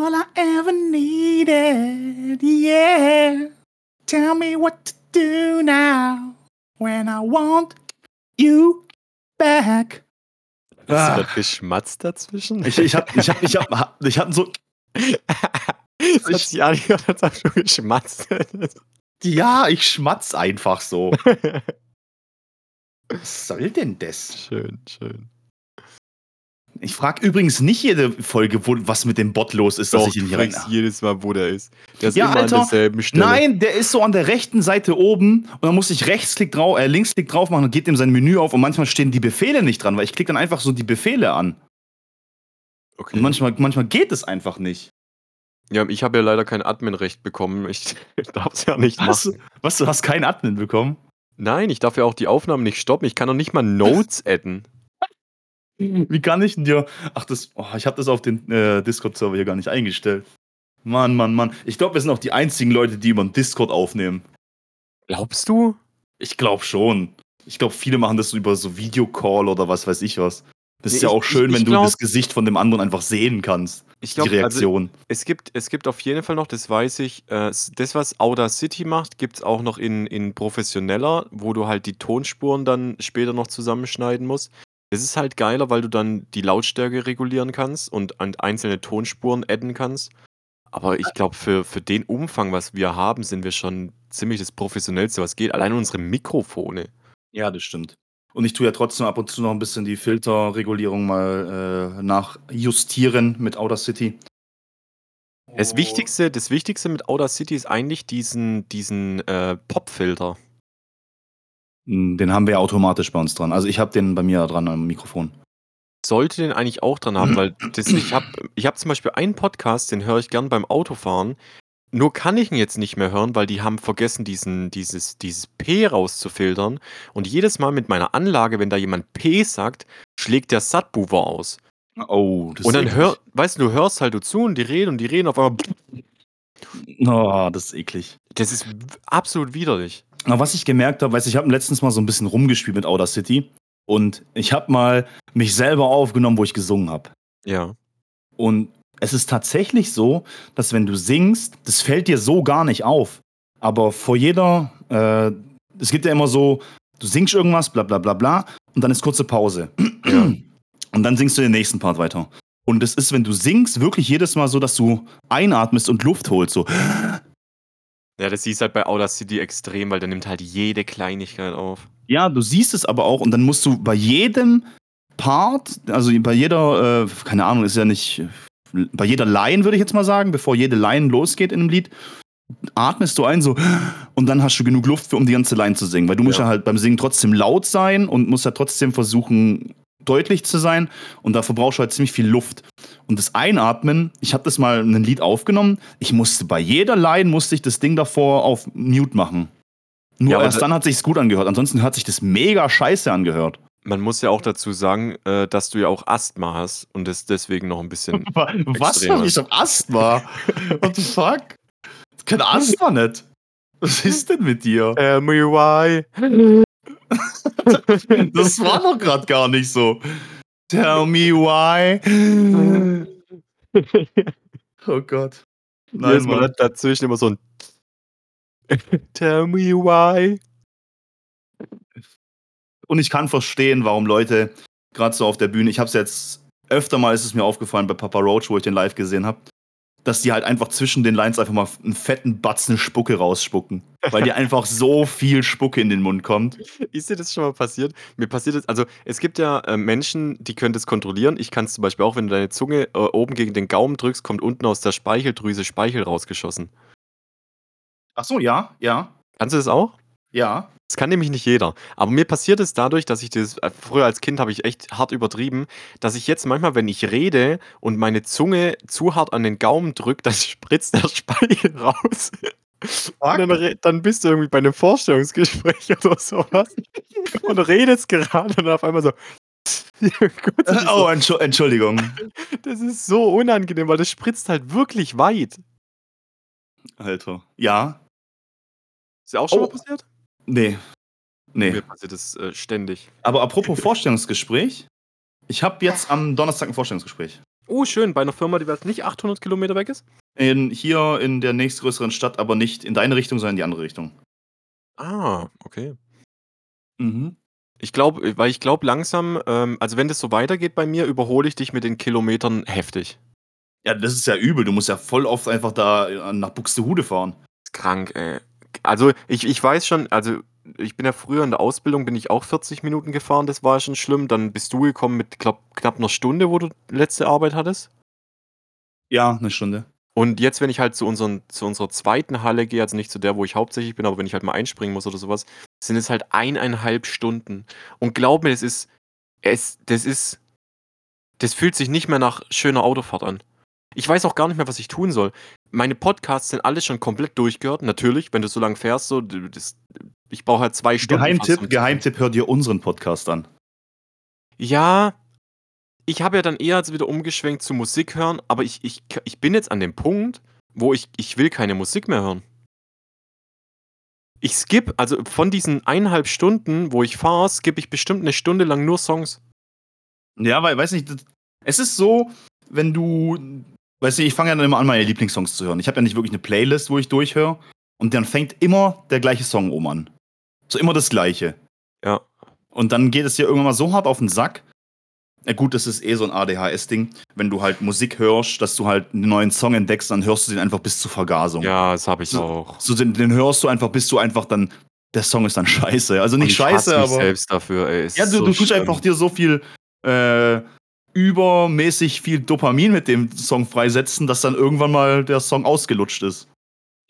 All I ever needed, yeah. Tell me what to do now when I want you back. Hast Ah. du das geschmatzt dazwischen? Ich, ich hab, ich hab, ich hab, ich hab so, das hat sich angehört, als ob du geschmatzt ja, ich schmatz einfach so. Was soll denn das? Schön, schön. Ich frage übrigens nicht jede Folge, wo, was mit dem Bot los ist, dass Doch, ich ihn hier rein. jedes Mal, wo der ist. Der ist Ja, immer Alter. an derselben Stelle. Nein, der ist so an der rechten Seite oben und dann muss ich Rechtsklick drauf, äh, Linksklick drauf machen und geht ihm sein Menü auf und manchmal stehen die Befehle nicht dran, weil ich klicke dann einfach so die Befehle an. Okay. Und manchmal, manchmal geht es einfach nicht. ja, ich habe ja leider kein Adminrecht bekommen. Ich darf es ja nicht Was? machen. Was, du hast keinen Admin bekommen? Nein, ich darf ja auch die Aufnahmen nicht stoppen. Ich kann doch nicht mal Notes adden. Wie kann ich denn dir. Ach, das. Oh, ich habe das auf den äh, Discord-Server hier gar nicht eingestellt. Mann, Mann, Mann. Ich glaube, wir sind auch die einzigen Leute, die über den Discord aufnehmen. Glaubst du? Ich glaube schon. Ich glaube, viele machen das so über so Videocall oder was weiß ich was. Das ist Nee, ja ich- auch schön, ich- wenn ich du glaub- das Gesicht von dem anderen einfach sehen kannst. Ich die glaube, also, Reaktion. es, gibt, es gibt auf jeden Fall noch, das weiß ich, äh, das, was Audacity macht, gibt es auch noch in, in professioneller, wo du halt die Tonspuren dann später noch zusammenschneiden musst. Das ist halt geiler, weil du dann die Lautstärke regulieren kannst und an einzelne Tonspuren adden kannst. Aber ich glaube, für, für den Umfang, was wir haben, sind wir schon ziemlich das Professionellste, was geht. Allein unsere Mikrofone. Ja, das stimmt. Und ich tue ja trotzdem ab und zu noch ein bisschen die Filterregulierung mal äh, nachjustieren mit Audacity. Das Wichtigste, das Wichtigste mit Audacity ist eigentlich diesen, diesen äh, Popfilter. Den haben wir automatisch bei uns dran. Also ich habe den bei mir dran am Mikrofon. sollte den eigentlich auch dran haben, weil das, ich habe ich hab zum Beispiel einen Podcast, den höre ich gern beim Autofahren. Nur kann ich ihn jetzt nicht mehr hören, weil die haben vergessen, diesen, dieses, dieses P rauszufiltern. Und jedes Mal mit meiner Anlage, wenn da jemand P sagt, schlägt der Subwoofer aus. Oh, das und dann hör, weißt du, du hörst halt zu und die reden und die reden auf einmal. Oh, das ist eklig. Das ist absolut widerlich. Aber was ich gemerkt habe, weißt du, ich habe letztens mal so ein bisschen rumgespielt mit Audacity und ich habe mal mich selber aufgenommen, wo ich gesungen habe. Ja. Und es ist tatsächlich so, dass wenn du singst, das fällt dir so gar nicht auf. Aber vor jeder, äh, es gibt ja immer so, du singst irgendwas, bla bla bla bla, und dann ist kurze Pause. Ja. Und dann singst du den nächsten Part weiter. Und es ist, wenn du singst, wirklich jedes Mal so, dass du einatmest und Luft holst. So. Ja, das siehst halt bei Audacity extrem, weil der nimmt halt jede Kleinigkeit auf. Ja, du siehst es aber auch und dann musst du bei jedem Part, also bei jeder, äh, keine Ahnung, ist ja nicht, bei jeder Line würde ich jetzt mal sagen, bevor jede Line losgeht in einem Lied, atmest du ein so und dann hast du genug Luft, für, um die ganze Line zu singen. Weil du musst Ja. ja halt beim Singen trotzdem laut sein und musst ja trotzdem versuchen, deutlich zu sein und dafür brauchst du halt ziemlich viel Luft. Und das Einatmen, ich habe das mal in ein Lied aufgenommen, ich musste bei jeder Line, musste ich das Ding davor auf Mute machen. Nur Ja, erst da- dann hat sich's gut angehört. Ansonsten hat sich das mega scheiße angehört. Man muss ja auch dazu sagen, äh, dass du ja auch Asthma hast und das deswegen noch ein bisschen. Was? Extremer. Ich hab Asthma. What the fuck? Kein Asthma nicht. Was ist denn mit dir? Tell me why. Das war doch gerade gar nicht so. Tell me why. Oh Gott. Nein, Jedes Mal dazwischen immer so ein. Tell me why. Und ich kann verstehen, warum Leute gerade so auf der Bühne, ich habe es jetzt öfter mal ist es mir aufgefallen bei Papa Roach, wo ich den live gesehen habe, dass die halt einfach zwischen den Lines einfach mal einen fetten Batzen Spucke rausspucken, weil dir einfach so viel Spucke in den Mund kommt. Ist dir das schon mal passiert? Mir passiert es, also es gibt ja äh, Menschen, die können das kontrollieren. Ich kann es zum Beispiel auch, wenn du deine Zunge äh, oben gegen den Gaumen drückst, kommt unten aus der Speicheldrüse Speichel rausgeschossen. Ach so, ja, ja, Kannst du das auch? ja. Das kann nämlich nicht jeder. Aber mir passiert es dadurch, dass ich das, äh, früher als Kind habe ich echt hart übertrieben, dass ich jetzt manchmal, wenn ich rede und meine Zunge zu hart an den Gaumen drückt, dann spritzt der Speichel raus. Und dann, re- dann bist du irgendwie bei einem Vorstellungsgespräch oder sowas und redest gerade und auf einmal so. Gott, ist Oh, so Entschu Entschuldigung. das ist so unangenehm, weil das spritzt halt wirklich weit. Alter. Ja. Ist ja auch schon Oh. mal passiert? Nee. Nee. Mir passiert das äh, ständig. Aber apropos Vorstellungsgespräch. Ich habe jetzt am Donnerstag ein Vorstellungsgespräch. Oh, schön, bei einer Firma, die was nicht 800 Kilometer weg ist? In, hier in der nächstgrößeren Stadt, aber nicht in deine Richtung, sondern in die andere Richtung. Ah, okay. Mhm. Ich glaube, weil ich glaube langsam, ähm, also wenn das so weitergeht bei mir, überhole ich dich mit den Kilometern heftig. Ja, das ist ja übel. Du musst ja voll oft einfach da äh, nach Buxtehude fahren. Krank, ey. Also ich, ich weiß schon, also ich bin ja früher in der Ausbildung, bin ich auch 40 Minuten gefahren, das war schon schlimm. Dann bist du gekommen mit glaub, knapp einer Stunde, wo du letzte Arbeit hattest. Ja, eine Stunde. Und jetzt, wenn ich halt zu, unseren, zu unserer zweiten Halle gehe, also nicht zu der, wo ich hauptsächlich bin, aber wenn ich halt mal einspringen muss oder sowas, sind es halt eineinhalb Stunden. Und glaub mir, das ist, es, das ist, das fühlt sich nicht mehr nach schöner Autofahrt an. Ich weiß auch gar nicht mehr, was ich tun soll. Meine Podcasts sind alle schon komplett durchgehört. Natürlich, wenn du so lange fährst, so, das, ich brauche halt zwei Stunden. Geheimtipp, Geheimtipp, hör dir unseren Podcast an. Ja, ich habe ja dann eher wieder umgeschwenkt zu Musik hören, aber ich, ich, ich bin jetzt an dem Punkt, wo ich, ich will keine Musik mehr hören. Ich skippe, also von diesen eineinhalb Stunden, wo ich fahre, skippe ich bestimmt eine Stunde lang nur Songs. Ja, weil, weiß nicht, das- es ist so, wenn du, weißt du, ich fange ja dann immer an, meine Lieblingssongs zu hören. Ich habe ja nicht wirklich eine Playlist, wo ich durchhöre. Und dann fängt immer der gleiche Song oben an. So immer das gleiche. Ja. Und dann geht es dir irgendwann mal so hart auf den Sack. Na gut, das ist eh so ein ADHS-Ding. Wenn du halt Musik hörst, dass du halt einen neuen Song entdeckst, dann hörst du den einfach bis zur Vergasung. Ja, das habe ich So- auch. So den, den hörst du einfach, bis du einfach dann, der Song ist dann scheiße. Also nicht ich hasse scheiße, mich aber. selbst dafür, ey. Ist Ja, du, so du tust schlimm. einfach dir so viel äh, übermäßig viel Dopamin mit dem Song freisetzen, dass dann irgendwann mal der Song ausgelutscht ist.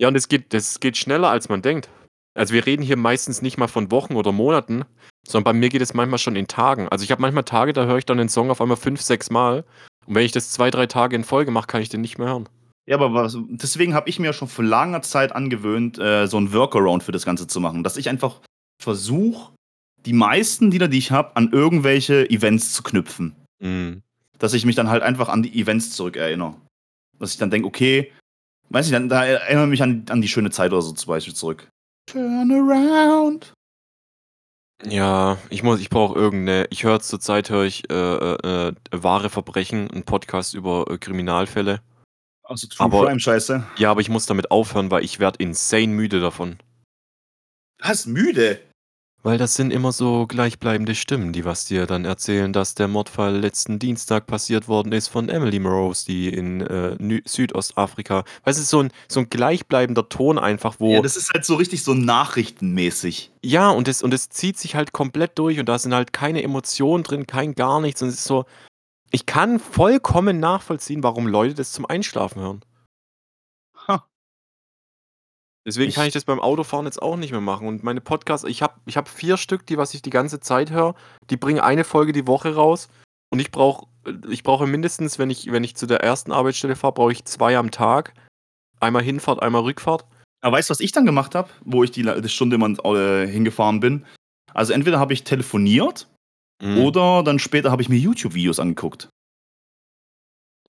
Ja, und es geht, das geht schneller, als man denkt. Also wir reden hier meistens nicht mal von Wochen oder Monaten, sondern bei mir geht es manchmal schon in Tagen. Also ich habe manchmal Tage, da höre ich dann den Song auf einmal fünf, sechs Mal. Und wenn ich das zwei, drei Tage in Folge mache, kann ich den nicht mehr hören. Ja, aber was, deswegen habe ich mir schon vor langer Zeit angewöhnt, äh, so ein Workaround für das Ganze zu machen. Dass ich einfach versuche, die meisten Lieder, die ich habe, an irgendwelche Events zu knüpfen. Mhm. Dass ich mich dann halt einfach an die Events zurückerinnere. Dass ich dann denke, okay, weiß ich, dann da erinnere ich mich an, an die schöne Zeit oder so zum Beispiel zurück. Turn around. Ja, ich muss, ich brauche irgendeine. Ich höre zurzeit höre ich äh, äh, äh, wahre Verbrechen, einen Podcast über äh, Kriminalfälle. Also True Aber- Crime Scheiße. Ja, aber ich muss damit aufhören, weil ich werde insane müde davon. Was? Müde? Weil das sind immer so gleichbleibende Stimmen, die was dir dann erzählen, dass der Mordfall letzten Dienstag passiert worden ist von Emily Morose, die in äh, Nü- Südostafrika. Weißt du, so ein, so ein gleichbleibender Ton einfach, wo. Ja, das ist halt so richtig so nachrichtenmäßig. Ja, und es und es zieht sich halt komplett durch und da sind halt keine Emotionen drin, kein gar nichts. Und es ist so. Ich kann vollkommen nachvollziehen, warum Leute das zum Einschlafen hören. Deswegen kann ich das beim Autofahren jetzt auch nicht mehr machen. Und meine Podcasts, ich habe ich hab vier Stück, die was ich die ganze Zeit höre. Die bringen eine Folge die Woche raus. Und ich brauche ich brauche mindestens, wenn ich, wenn ich zu der ersten Arbeitsstelle fahre, brauche ich zwei am Tag. Einmal Hinfahrt, einmal Rückfahrt. Aber weißt du, was ich dann gemacht habe, wo ich die, die Stunde immer äh, hingefahren bin? Also entweder habe ich telefoniert Mhm. oder dann später habe ich mir YouTube-Videos angeguckt.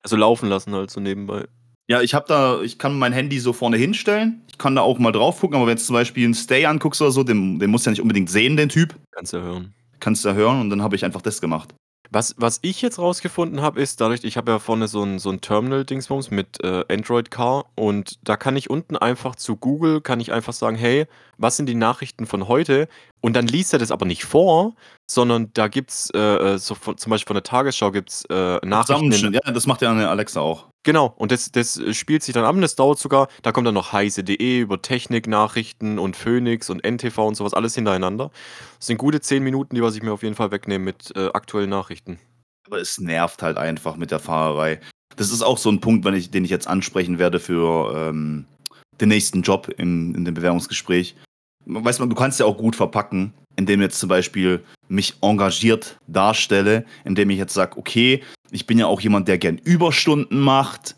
Also laufen lassen halt so nebenbei. Ja, ich habe da, ich kann mein Handy so vorne hinstellen. Ich kann da auch mal drauf gucken, aber wenn du zum Beispiel einen Stay anguckst oder so, den, den musst du ja nicht unbedingt sehen, den Typ. Kannst du hören. Kannst du ja hören und dann habe ich einfach das gemacht. Was, was ich jetzt rausgefunden habe, ist dadurch, ich habe ja vorne so ein, so ein Terminal-Dingsbums mit äh, Android Car und da kann ich unten einfach zu Google, kann ich einfach sagen, hey, was sind die Nachrichten von heute? Und dann liest er das aber nicht vor, sondern da gibt es, äh, äh, so von, zum Beispiel von der Tagesschau gibt es äh, Nachrichten. Ja, das macht ja eine Alexa auch. genau, und das, das äh, spielt sich dann ab und das dauert sogar, da kommt dann noch heise.de über Technik-Nachrichten und Phoenix und NTV und sowas, alles hintereinander. Das sind gute zehn Minuten, die was ich mir auf jeden Fall wegnehme mit äh, aktuellen Nachrichten. Aber es nervt halt einfach mit der Fahrerei. Das ist auch so ein Punkt, ich, den ich jetzt ansprechen werde für ähm, den nächsten Job in, in dem Bewerbungsgespräch. Weißt du, du kannst ja auch gut verpacken, indem jetzt zum Beispiel mich engagiert darstelle, indem ich jetzt sage, okay, ich bin ja auch jemand, der gern Überstunden macht.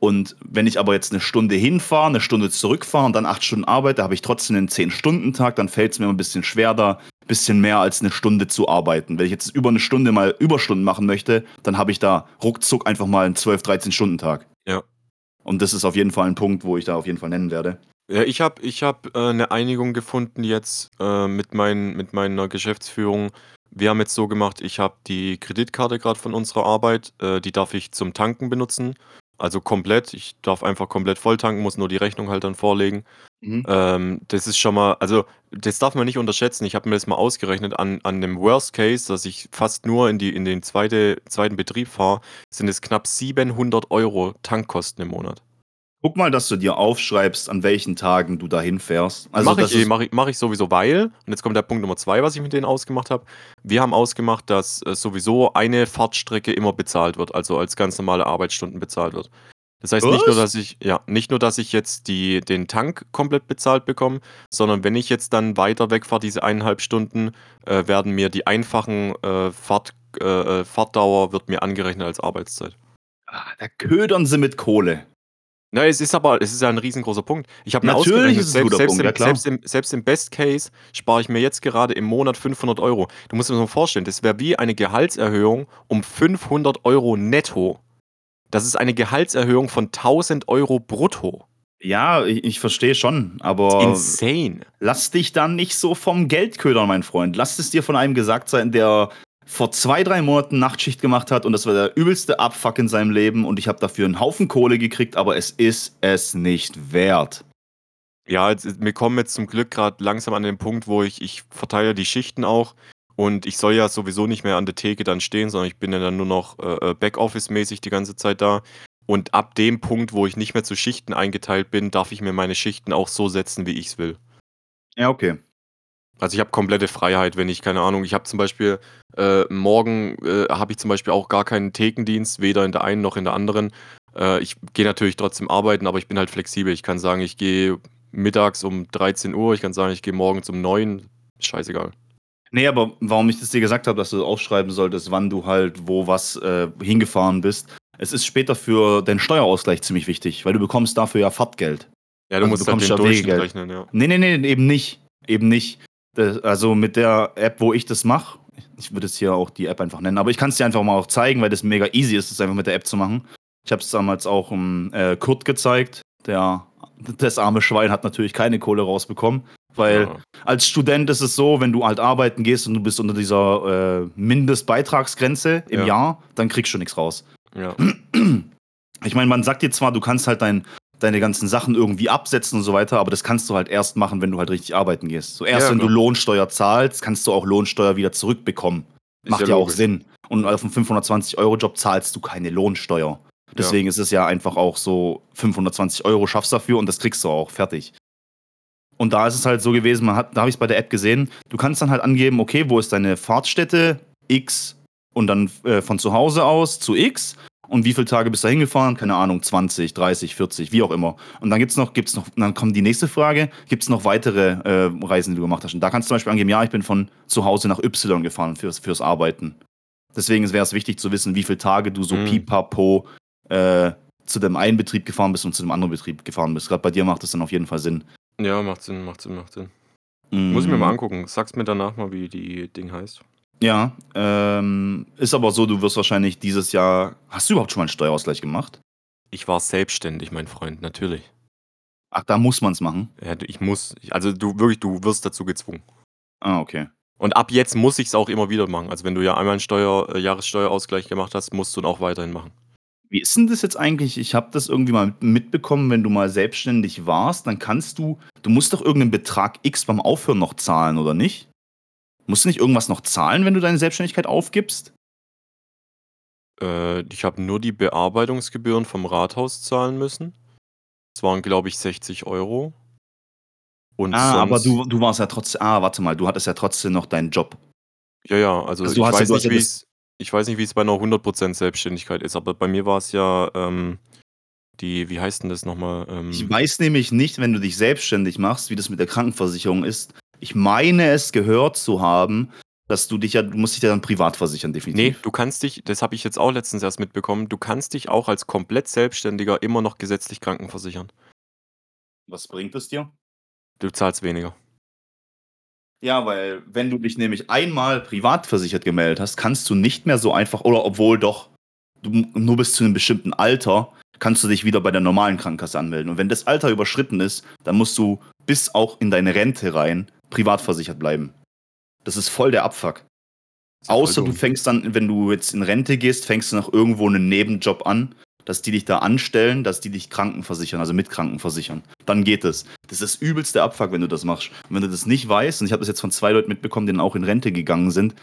Und wenn ich aber jetzt eine Stunde hinfahre, eine Stunde zurückfahre und dann acht Stunden arbeite, habe ich trotzdem einen Zehn-Stunden-Tag, dann fällt es mir immer ein bisschen schwer, da ein bisschen mehr als eine Stunde zu arbeiten. Wenn ich jetzt über eine Stunde mal Überstunden machen möchte, dann habe ich da ruckzuck einfach mal einen 12-, 13-Stunden-Tag. Ja. Und das ist auf jeden Fall ein Punkt, wo ich da auf jeden Fall nennen werde. Ja, ich habe ich hab, äh, eine Einigung gefunden jetzt äh, mit, mein, mit meiner Geschäftsführung, Wir haben jetzt so gemacht, ich habe die Kreditkarte gerade von unserer Arbeit, äh, die darf ich zum Tanken benutzen. Also komplett. Ich darf einfach komplett voll tanken, muss nur die Rechnung halt dann vorlegen. Mhm. Ähm, das ist schon mal, also das darf man nicht unterschätzen. Ich habe mir das mal ausgerechnet an, an dem Worst Case, dass ich fast nur in, die, in den zweite, zweiten Betrieb fahre, sind es knapp 700 Euro Tankkosten im Monat. Guck mal, dass du dir aufschreibst, an welchen Tagen du dahin fährst. Also mache ich, eh, mach ich, mach ich sowieso, weil, und jetzt kommt der Punkt Nummer zwei, was ich mit denen ausgemacht habe. Wir haben ausgemacht, dass äh, sowieso eine Fahrtstrecke immer bezahlt wird, also als ganz normale Arbeitsstunden bezahlt wird. Das heißt was? nicht nur, dass ich, ja, nicht nur, dass ich jetzt die, den Tank komplett bezahlt bekomme, sondern wenn ich jetzt dann weiter wegfahre, diese eineinhalb Stunden, äh, werden mir die einfachen äh, Fahrt, äh, äh Fahrtdauer wird mir angerechnet als Arbeitszeit. Ah, da ködern sie mit Kohle. Na, es ist aber es ist ja ein riesengroßer Punkt. Ich habe mir Natürlich ausgerechnet, selbst, selbst, Punkt, im, ja selbst, im, selbst im Best Case spare ich mir jetzt gerade im Monat 500 Euro. Du musst dir das mal vorstellen, das wäre wie eine Gehaltserhöhung um 500 Euro netto. Das ist eine Gehaltserhöhung von 1000 Euro brutto. Ja, ich, ich verstehe schon, aber Insane. lass dich dann nicht so vom Geld ködern, mein Freund. Lass es dir von einem gesagt sein, der vor zwei, drei Monaten Nachtschicht gemacht hat und das war der übelste Abfuck in seinem Leben und ich habe dafür einen Haufen Kohle gekriegt, aber es ist es nicht wert. Ja, jetzt, wir kommen jetzt zum Glück gerade langsam an den Punkt, wo ich, ich verteile die Schichten auch und ich soll ja sowieso nicht mehr an der Theke dann stehen, sondern ich bin ja dann nur noch äh, äh Backoffice-mäßig die ganze Zeit da. Und ab dem Punkt, wo ich nicht mehr zu Schichten eingeteilt bin, darf ich mir meine Schichten auch so setzen, wie ich es will. Ja, okay. Also ich habe komplette Freiheit, wenn ich, keine Ahnung, ich habe zum Beispiel äh, morgen äh, habe ich zum Beispiel auch gar keinen Thekendienst, weder in der einen noch in der anderen. Äh, ich gehe natürlich trotzdem arbeiten, aber ich bin halt flexibel. Ich kann sagen, ich gehe mittags um 13 Uhr, ich kann sagen, ich gehe morgens um 9. Scheißegal. Nee, aber warum ich das dir gesagt habe, dass du aufschreiben solltest, wann du halt wo was äh, hingefahren bist. Es ist später für den Steuerausgleich ziemlich wichtig, weil du bekommst dafür ja Fahrtgeld. Ja, du also musst du halt den ja Durchschnitt rechnen, ja. Nee, nee, nee, eben nicht. Eben nicht. Das, also mit der App, wo ich das mache, ich würde es hier auch die App einfach nennen, aber ich kann es dir einfach mal auch zeigen, weil das mega easy ist, das einfach mit der App zu machen. Ich habe es damals auch um, äh, Kurt gezeigt. Der, das arme Schwein hat natürlich keine Kohle rausbekommen, weil ja. als Student ist es so, wenn du halt arbeiten gehst und du bist unter dieser äh, Mindestbeitragsgrenze im ja. Jahr, dann kriegst du nichts raus. Ja. Ich meine, man sagt dir zwar, du kannst halt dein deine ganzen Sachen irgendwie absetzen und so weiter, aber das kannst du halt erst machen, wenn du halt richtig arbeiten gehst. So erst wenn du Lohnsteuer zahlst, kannst du auch Lohnsteuer wieder zurückbekommen. Ist Macht ja, auch Sinn. Und auf einem 520-Euro-Job zahlst du keine Lohnsteuer. Deswegen ja. ist es ja einfach auch so, 520 Euro schaffst du dafür und das kriegst du auch, fertig. Und da ist es halt so gewesen, man hat, da habe ich es bei der App gesehen, du kannst dann halt angeben, okay, wo ist deine Fahrtstätte X und dann äh, von zu Hause aus zu X und wie viele Tage bist du da hingefahren? Keine Ahnung, 20, 30, 40, wie auch immer. Und dann gibt's noch, gibt's noch, dann kommt die nächste Frage, gibt es noch weitere äh, Reisen, die du gemacht hast? Und da kannst du zum Beispiel angeben, ja, ich bin von zu Hause nach Y gefahren fürs, fürs Arbeiten. Deswegen wäre es wichtig zu wissen, wie viele Tage du so mhm. pipapo äh, zu dem einen Betrieb gefahren bist und zu dem anderen Betrieb gefahren bist. Gerade bei dir macht das dann auf jeden Fall Sinn. Ja, macht Sinn, macht Sinn, macht Sinn. Mhm. Muss ich mir mal angucken. Sag's mir danach mal, wie die Ding heißt. Ja, ähm, ist aber so, du wirst wahrscheinlich dieses Jahr. Hast du überhaupt schon mal einen Steuerausgleich gemacht? Ich war selbstständig, mein Freund, natürlich. Ach, da muss man es machen. Ja, ich muss. Also du wirklich, du wirst dazu gezwungen. Ah, okay. Und ab jetzt muss ich es auch immer wieder machen. Also wenn du ja einmal einen Steuer, äh, Jahressteuerausgleich gemacht hast, musst du ihn auch weiterhin machen. Wie ist denn das jetzt eigentlich? Ich habe das irgendwie mal mitbekommen, wenn du mal selbstständig warst, dann kannst du, du musst doch irgendeinen Betrag X beim Aufhören noch zahlen, oder nicht? Musst du nicht irgendwas noch zahlen, wenn du deine Selbstständigkeit aufgibst? Äh, ich habe nur die Bearbeitungsgebühren vom Rathaus zahlen müssen. Das waren, glaube ich, 60 Euro. Und ah, aber du, du warst ja trotzdem. Ah, warte mal, du hattest ja trotzdem noch deinen Job. Ja, ja, also, also ich, weiß ja, nicht, ja ich weiß nicht, wie es bei einer 100% Selbstständigkeit ist, aber bei mir war es ja ähm, die, wie heißt denn das nochmal? Ähm, ich weiß nämlich nicht, wenn du dich selbstständig machst, wie das mit der Krankenversicherung ist ich meine es gehört zu haben, dass du dich ja, du musst dich ja dann privat versichern, definitiv. Nee, du kannst dich, das habe ich jetzt auch letztens erst mitbekommen, du kannst dich auch als komplett Selbstständiger immer noch gesetzlich krankenversichern. Was bringt es dir? Du zahlst weniger. Ja, weil wenn du dich nämlich einmal privat versichert gemeldet hast, kannst du nicht mehr so einfach, oder obwohl doch, du nur bis zu einem bestimmten Alter kannst du dich wieder bei der normalen Krankenkasse anmelden. Und wenn das Alter überschritten ist, dann musst du bis auch in deine Rente rein privat versichert bleiben. Das ist voll der Abfuck. Außer du fängst dann, wenn du jetzt in Rente gehst, fängst du noch irgendwo einen Nebenjob an, dass die dich da anstellen, dass die dich krankenversichern, also mit Krankenversichern. Dann geht es. Das ist übelste Abfuck, wenn du das machst. Und wenn du das nicht weißt, und ich habe das jetzt von zwei Leuten mitbekommen, die dann auch in Rente gegangen sind,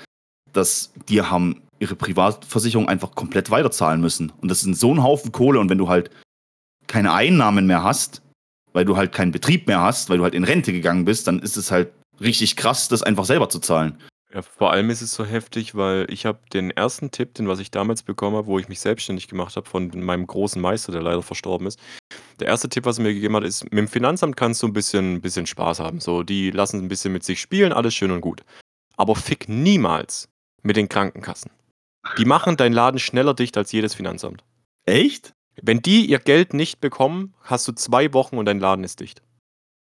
dass die haben ihre Privatversicherung einfach komplett weiterzahlen müssen. Und das ist so ein Haufen Kohle. Und wenn du halt keine Einnahmen mehr hast, weil du halt keinen Betrieb mehr hast, weil du halt in Rente gegangen bist, dann ist es halt richtig krass, das einfach selber zu zahlen. Ja, vor allem ist es so heftig, weil ich habe den ersten Tipp, den was ich damals bekommen habe, wo ich mich selbstständig gemacht habe von meinem großen Meister, der leider verstorben ist. Der erste Tipp, was er mir gegeben hat, ist, mit dem Finanzamt kannst du ein bisschen, bisschen Spaß haben. So, die lassen ein bisschen mit sich spielen, alles schön und gut. Aber fick niemals mit den Krankenkassen. Die machen deinen Laden schneller dicht als jedes Finanzamt. Echt? Wenn die ihr Geld nicht bekommen, hast du zwei Wochen und dein Laden ist dicht.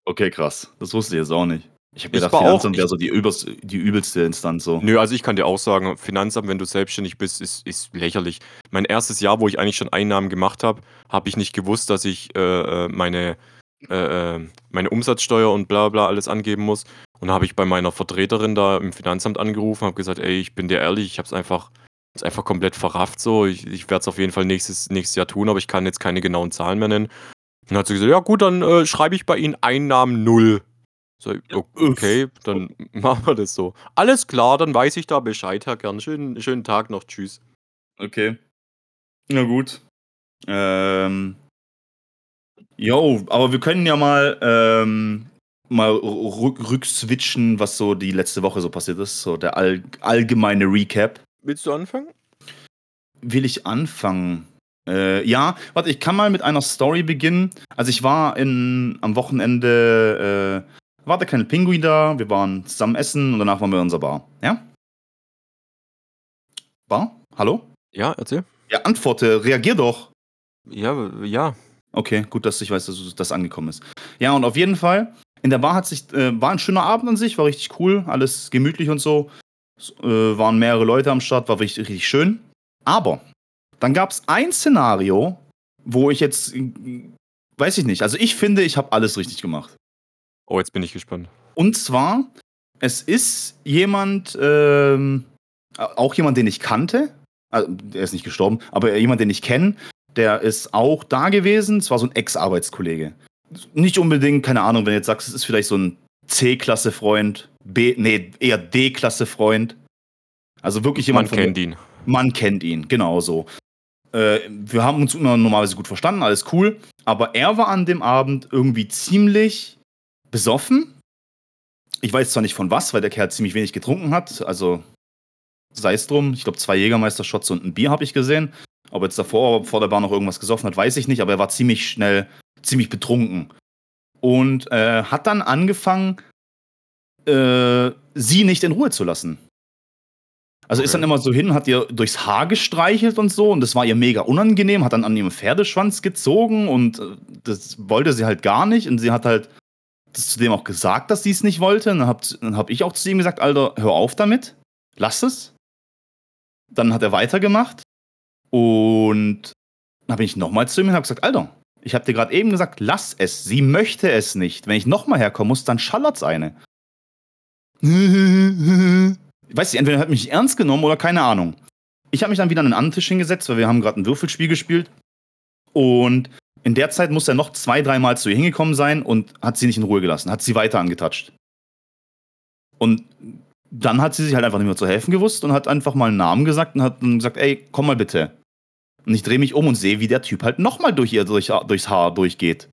Okay, krass. Das wusste ich jetzt auch nicht. Ich habe gedacht, war Finanzamt wäre so die, übers, die übelste Instanz so. Nö, also ich kann dir auch sagen, Finanzamt, wenn du selbstständig bist, ist, ist lächerlich. Mein erstes Jahr, wo ich eigentlich schon Einnahmen gemacht habe, habe ich nicht gewusst, dass ich äh, äh, meine, äh, äh, meine Umsatzsteuer und bla bla alles angeben muss. Und habe ich bei meiner Vertreterin da im Finanzamt angerufen, habe gesagt, ey, ich bin dir ehrlich, ich habe es einfach, hab's einfach komplett verrafft so. Ich, ich werde es auf jeden Fall nächstes, nächstes Jahr tun, aber ich kann jetzt keine genauen Zahlen mehr nennen. Und dann hat sie gesagt, ja gut, dann äh, schreibe ich bei Ihnen Einnahmen null. So, o- okay, dann machen wir das so. Alles klar, dann weiß ich da Bescheid, Herr Kern. Schönen, schönen Tag noch, tschüss. Okay. Na gut. Ähm. Jo, aber wir können ja mal, ähm, mal rück, rückswitchen, was so die letzte Woche so passiert ist. So der all, allgemeine Recap. Willst du anfangen? Will ich anfangen? Äh, ja, warte, ich kann mal mit einer Story beginnen. Also ich war in, am Wochenende, äh, war der kleine Pinguin da, wir waren zusammen essen und danach waren wir in unserer Bar. Ja? Bar? Hallo? Ja, erzähl. Ja, antworte, reagier doch. Ja, ja. Okay, gut, dass ich weiß, dass das angekommen ist. Ja, und auf jeden Fall, in der Bar hat sich, äh, war ein schöner Abend an sich, war richtig cool, alles gemütlich und so. Es, äh, waren mehrere Leute am Start, war richtig, richtig schön. Aber dann gab es ein Szenario, wo ich jetzt, weiß ich nicht, also ich finde, ich habe alles richtig gemacht. Oh, jetzt bin ich gespannt. Und zwar, es ist jemand, ähm, auch jemand, den ich kannte. Also, er ist nicht gestorben, aber jemand, den ich kenne, der ist auch da gewesen. Es war so ein Ex-Arbeitskollege. Nicht unbedingt, keine Ahnung, wenn du jetzt sagst, es ist vielleicht so ein C-Klasse-Freund, B, nee, eher D-Klasse-Freund. Also wirklich Man jemand, von kennt ihn. man kennt ihn, genau so. Äh, wir haben uns immer normalerweise gut verstanden, alles cool. Aber er war an dem Abend irgendwie ziemlich besoffen. Ich weiß zwar nicht von was, weil der Kerl ziemlich wenig getrunken hat. Also sei es drum. Ich glaube, zwei Jägermeister-Shots und ein Bier habe ich gesehen. Ob er jetzt davor vor der Bar noch irgendwas gesoffen hat, weiß ich nicht. Aber er war ziemlich schnell, ziemlich betrunken. Und äh, hat dann angefangen, äh, sie nicht in Ruhe zu lassen. Also ist Okay. dann immer so hin, hat ihr durchs Haar gestreichelt und so und das war ihr mega unangenehm, hat dann an ihrem Pferdeschwanz gezogen und äh, das wollte sie halt gar nicht und sie hat halt das zu dem auch gesagt, dass sie es nicht wollte. Und dann hab, dann hab ich auch zu ihm gesagt, Alter, hör auf damit, lass es. Dann hat er weitergemacht und dann bin ich nochmal zu ihm und habe gesagt, Alter, ich habe dir gerade eben gesagt, lass es, sie möchte es nicht. Wenn ich nochmal herkommen muss, dann schallert's eine. Ich weiß nicht, entweder er hat mich ernst genommen oder keine Ahnung. Ich habe mich dann wieder an den anderen Tisch hingesetzt, weil wir haben gerade ein Würfelspiel gespielt. Und in der Zeit muss er noch zwei, dreimal zu ihr hingekommen sein und hat sie nicht in Ruhe gelassen, hat sie weiter angetatscht. Und dann hat sie sich halt einfach nicht mehr zu helfen gewusst und hat einfach mal einen Namen gesagt und hat dann gesagt, ey, komm mal bitte. Und ich drehe mich um und sehe, wie der Typ halt nochmal durch ihr durch, durchs Haar durchgeht.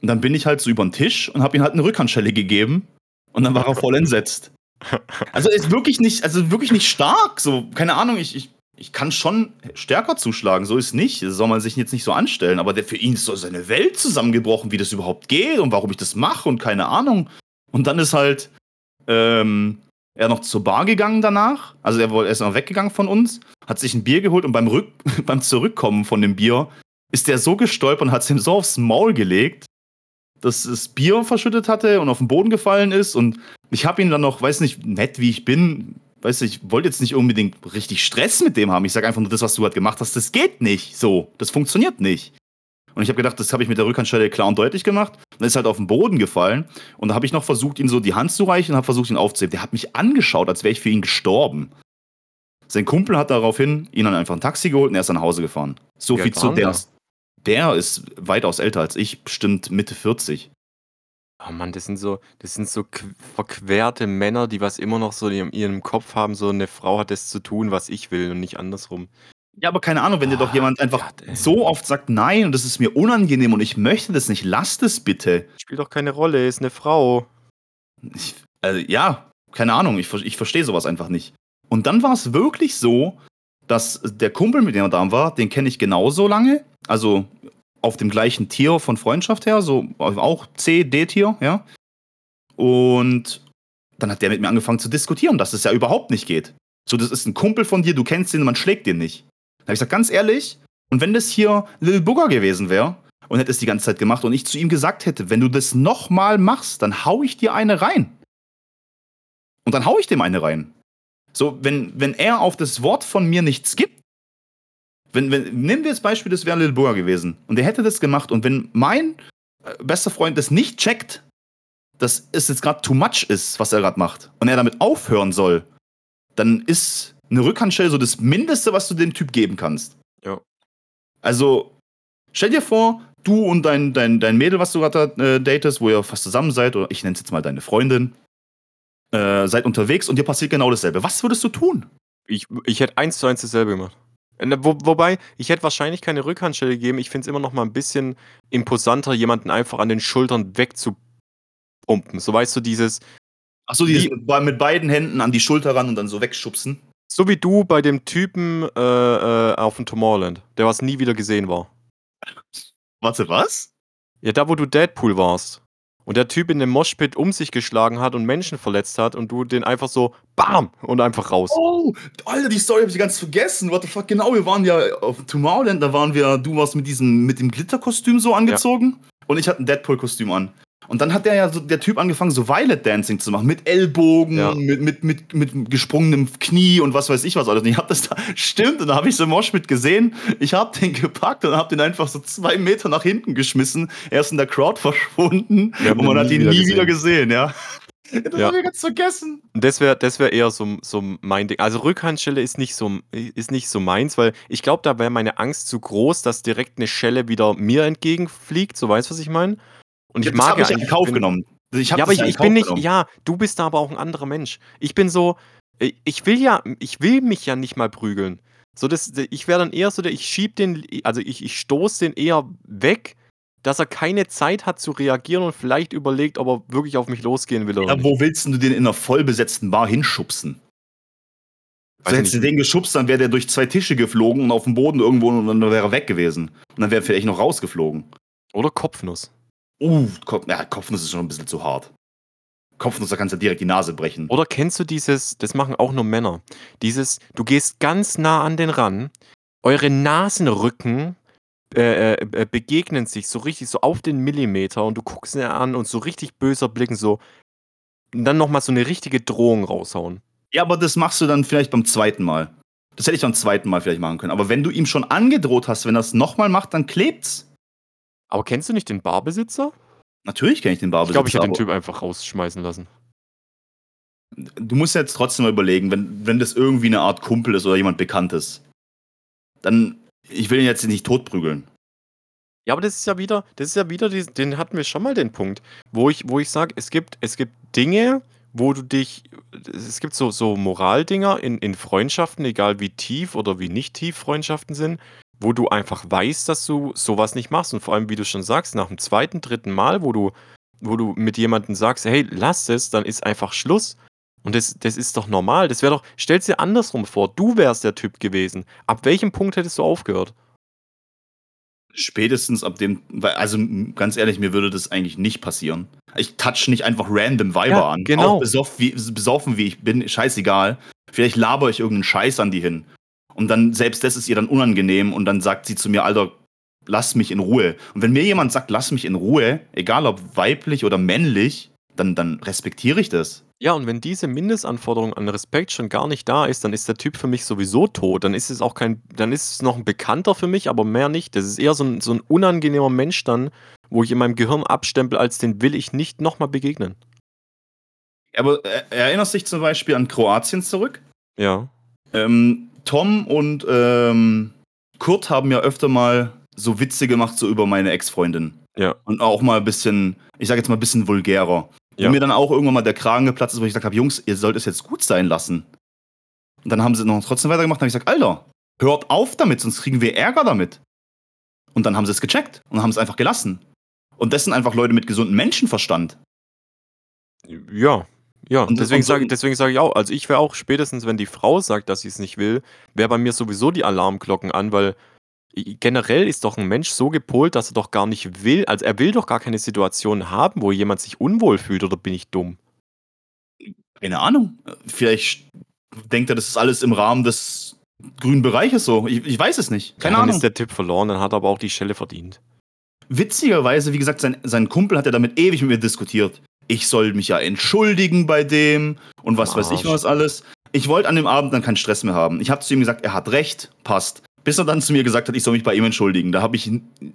Und dann bin ich halt so über den Tisch und habe ihm halt eine Rückhandschelle gegeben und dann war er voll entsetzt. Also ist wirklich nicht, also wirklich nicht stark. So, keine Ahnung, ich, ich, ich kann schon stärker zuschlagen, so ist nicht. Das soll man sich jetzt nicht so anstellen, aber der, für ihn ist so seine Welt zusammengebrochen, wie das überhaupt geht und warum ich das mache und keine Ahnung. Und dann ist halt ähm, er noch zur Bar gegangen danach. Also er, er ist noch weggegangen von uns, hat sich ein Bier geholt und beim, Rück, beim Zurückkommen von dem Bier ist der so gestolpert und hat es ihm so aufs Maul gelegt, dass das Bier verschüttet hatte und auf den Boden gefallen ist. Und ich habe ihn dann noch, weiß nicht, nett wie ich bin, weiß nicht, ich wollte jetzt nicht unbedingt richtig Stress mit dem haben. Ich sage einfach nur, das, was du halt gemacht hast, das geht nicht so. Das funktioniert nicht. Und ich habe gedacht, das habe ich mit der Rückhandstelle klar und deutlich gemacht. Und dann ist halt auf den Boden gefallen. Und da habe ich noch versucht, ihm so die Hand zu reichen und habe versucht, ihn aufzuheben. Der hat mich angeschaut, als wäre ich für ihn gestorben. Sein Kumpel hat daraufhin ihn dann einfach ein Taxi geholt und er ist nach Hause gefahren. So Wie viel zu der? Der ist weitaus älter als ich, bestimmt Mitte 40. Oh Mann, das sind so, das sind so qu- verquerte Männer, die was immer noch so in ihrem, ihrem Kopf haben, so eine Frau hat das zu tun, was ich will und nicht andersrum. Ja, aber keine Ahnung, wenn dir doch Ah, jemand einfach Gott, ey. so oft sagt, nein, und das ist mir unangenehm und ich möchte das nicht, lass das bitte. Spielt doch keine Rolle, ist eine Frau. Ich, also, ja, keine Ahnung, ich, ver- ich verstehe sowas einfach nicht. Und dann war es wirklich so, dass der Kumpel, mit dem er da war, den kenne ich genauso lange, also auf dem gleichen Tier von Freundschaft her, so auch C, D-Tier, ja. Und dann hat der mit mir angefangen zu diskutieren, dass es ja überhaupt nicht geht. So, das ist ein Kumpel von dir, du kennst ihn, man schlägt den nicht. Da habe ich gesagt, ganz ehrlich, und wenn das hier Lil Booger gewesen wäre und hätte es die ganze Zeit gemacht und ich zu ihm gesagt hätte, wenn du das nochmal machst, dann hau ich dir eine rein. Und dann hau ich dem eine rein. So, wenn, wenn er auf das Wort von mir nichts gibt, wenn, wenn, nehmen wir das Beispiel, das wäre Lil Booger gewesen und der hätte das gemacht und wenn mein äh, bester Freund das nicht checkt, dass es jetzt gerade too much ist, was er gerade macht und er damit aufhören soll, dann ist eine Rückhandstelle so das Mindeste, was du dem Typ geben kannst. Ja. Also, stell dir vor, du und dein, dein, dein Mädel, was du gerade äh, datest, wo ihr fast zusammen seid, oder ich nenne es jetzt mal deine Freundin, äh, seid unterwegs und dir passiert genau dasselbe. Was würdest du tun? Ich, ich hätte eins zu eins dasselbe gemacht. Wo, wobei, ich hätte wahrscheinlich keine Rückhandstelle gegeben. Ich finde es immer noch mal ein bisschen imposanter, jemanden einfach an den Schultern wegzupumpen. So weißt du, dieses, Achso, die mit, mit beiden Händen an die Schulter ran und dann so wegschubsen. so wie du bei dem Typen äh, äh, auf dem Tomorrowland, der was nie wieder gesehen war. Warte, was? Ja, da wo du Deadpool warst. Und der Typ in dem Moshpit um sich geschlagen hat und Menschen verletzt hat und du den einfach so BAM! und einfach raus. Oh, Alter, die Story habe ich ganz vergessen. What the fuck? Genau, wir waren ja auf Tomorrowland, da waren wir, du warst mit diesem, mit dem Glitterkostüm so angezogen und ich hatte ein Deadpool-Kostüm an. Und dann hat der ja so, der Typ angefangen, so Violet Dancing zu machen, mit Ellbogen, Ja. mit, mit, mit, mit gesprungenem Knie und was weiß ich was alles. Und ich hab das da, stimmt, und da habe ich so Mosh mit gesehen. Ich hab den gepackt und hab den einfach so zwei Meter nach hinten geschmissen. Er ist in der Crowd verschwunden Wir haben und man hat ihn wieder nie gesehen. wieder gesehen, ja. Das Ja. hab ich ganz vergessen. Das wäre das wär eher so, so mein Ding. Also Rückhandschelle ist nicht so, ist nicht so meins, weil ich glaube, da wäre meine Angst zu groß, dass direkt eine Schelle wieder mir entgegenfliegt. So weißt du, was ich meine? Und ich das mag hab ja ich in Kauf bin- genommen. Ich ja, aber ich, ich bin nicht, genommen. ja, du bist da aber auch ein anderer Mensch. Ich bin so, äh, ich will ja, ich will mich ja nicht mal prügeln. So, das, ich wäre dann eher so, der, ich schieb den, also ich, ich stoße den eher weg, dass er keine Zeit hat zu reagieren und vielleicht überlegt, ob er wirklich auf mich losgehen will oder Ja, nicht. wo willst du den in einer vollbesetzten Bar hinschubsen? Weiß So hättest du den geschubst, dann wäre der durch zwei Tische geflogen und auf dem Boden irgendwo und dann wäre er weg gewesen. Und dann wäre er vielleicht noch rausgeflogen. Oder Kopfnuss. Uh, Kopf, ja, Kopfnuss ist schon ein bisschen zu hart. Kopfnuss, da kannst du direkt die Nase brechen. Oder kennst du dieses, das machen auch nur Männer, dieses, du gehst ganz nah an den ran, eure Nasenrücken äh, äh, begegnen sich so richtig, so auf den Millimeter und du guckst ihn an und so richtig böser Blicken so und dann nochmal so eine richtige Drohung raushauen. Ja, aber das machst du dann vielleicht beim zweiten Mal. Das hätte ich beim zweiten Mal vielleicht machen können. Aber wenn du ihm schon angedroht hast, wenn er es nochmal macht, dann klebt's. Aber kennst du nicht den Barbesitzer? Natürlich kenne ich den Ich Barbesitzer. glaube, ich hätte den Typ einfach rausschmeißen lassen. Du musst jetzt trotzdem mal überlegen, wenn, wenn das irgendwie eine Art Kumpel ist oder jemand Bekanntes, dann, ich will ihn jetzt nicht totprügeln. Ja, aber das ist ja wieder, das ist ja wieder, den hatten wir schon mal den Punkt, wo ich, wo ich sage, es gibt, es gibt Dinge, wo du dich, es gibt so, so Moraldinger in, in Freundschaften, egal wie tief oder wie nicht tief Freundschaften sind, wo du einfach weißt, dass du sowas nicht machst. Und vor allem, wie du schon sagst, nach dem zweiten, dritten Mal, wo du, wo du mit jemandem sagst, hey, lass es, dann ist einfach Schluss. Und das, das ist doch normal. Das wäre doch, stell's dir andersrum vor, du wärst der Typ gewesen. Ab welchem Punkt hättest du aufgehört? Spätestens ab dem, also ganz ehrlich, mir würde das eigentlich nicht passieren. Ich touch nicht einfach random Weiber Ja, an. genau. Auch besoff, wie, besoffen wie ich bin, scheißegal. Vielleicht laber ich irgendeinen Scheiß an die hin. Und dann, selbst das ist ihr dann unangenehm und dann sagt sie zu mir, Alter, lass mich in Ruhe. Und wenn mir jemand sagt, lass mich in Ruhe, egal ob weiblich oder männlich, dann, dann respektiere ich das. Ja, und wenn diese Mindestanforderung an Respekt schon gar nicht da ist, dann ist der Typ für mich sowieso tot. Dann ist es auch kein dann ist es noch ein Bekannter für mich, aber mehr nicht. Das ist eher so 'n so 'n unangenehmer Mensch dann, wo ich in meinem Gehirn abstempel, als den will ich nicht noch mal begegnen. Aber e erinnerst dich zum Beispiel an Kroatien zurück? Ja. Ähm, Tom und, ähm, Kurt haben ja öfter mal so Witze gemacht, so über meine Ex-Freundin. Ja. Und auch mal bisschen, ich sage jetzt mal, bisschen vulgärer. Wo Ja. mir dann auch irgendwann mal der Kragen geplatzt ist, wo ich gesagt habe: „Jungs, ihr sollt es jetzt gut sein lassen.“ Und dann haben sie noch trotzdem weitergemacht. Dann habe ich gesagt: „Alter, hört auf damit, sonst kriegen wir Ärger damit.“ Und dann haben sie es gecheckt und haben es einfach gelassen. Und das sind einfach Leute mit gesundem Menschenverstand. Ja, ja. Und- deswegen und so- sage deswegen sage ich auch also, ich wäre auch spätestens, wenn die Frau sagt, dass sie's nicht will, wäre bei mir sowieso die Alarmglocken an, weil generell ist doch 'n Mensch so gepolt, dass er doch gar nicht will also, er will doch gar keine Situation haben, wo jemand sich unwohl fühlt, oder bin ich dumm? Keine Ahnung. Äh, vielleicht denkt er, das ist alles im Rahmen des grünen Bereiches so. Ich ich weiß es nicht. Keine ja, dann Ahnung. ist der Typ verloren, dann hat er aber auch die Schelle verdient. Witzigerweise, wie gesagt, sein, sein Kumpel hat ja damit ewig mit mir diskutiert. Ich soll mich ja entschuldigen bei dem und was weiß ich Arsch. was alles. Ich wollte an dem Abend dann keinen Stress mehr haben. Ich habe zu ihm gesagt, er hat recht, passt. Bis er dann zu mir gesagt hat, ich soll mich bei ihm entschuldigen. Da habe ich,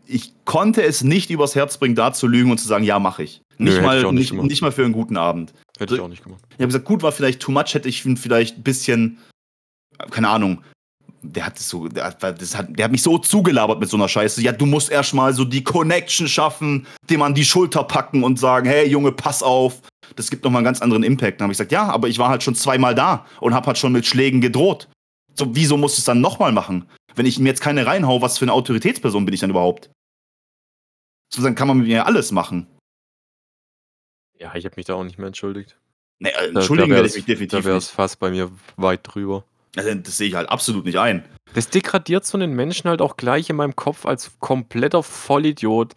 ich konnte es nicht übers Herz bringen, da zu lügen und zu sagen, ja, mache ich. Nicht ich mal, auch nicht nicht, nicht mal für einen guten Abend. Hätte ich auch nicht gemacht. Ich habe gesagt, gut, war vielleicht too much, hätte ich vielleicht ein bisschen, keine Ahnung, der hat so, der hat, der hat mich so zugelabert mit so einer Scheiße. Ja, du musst erstmal so die Connection schaffen, dem an die Schulter packen und sagen, hey Junge, pass auf. Das gibt nochmal einen ganz anderen Impact. Dann habe ich gesagt, ja, aber ich war halt schon zweimal da und habe halt schon mit Schlägen gedroht. So, wieso musst du es dann nochmal machen? Wenn ich mir jetzt keine reinhau, was für eine Autoritätsperson bin ich dann überhaupt? So, dann kann man mit mir ja alles machen. Ja, ich habe mich da auch nicht mehr entschuldigt. Nee, äh, Da entschuldigen da werde ich mich da definitiv wär's nicht. fast bei mir weit drüber. Also, das sehe ich halt absolut nicht ein. Das degradiert so 'nen Menschen halt auch gleich in meinem Kopf als kompletter Vollidiot.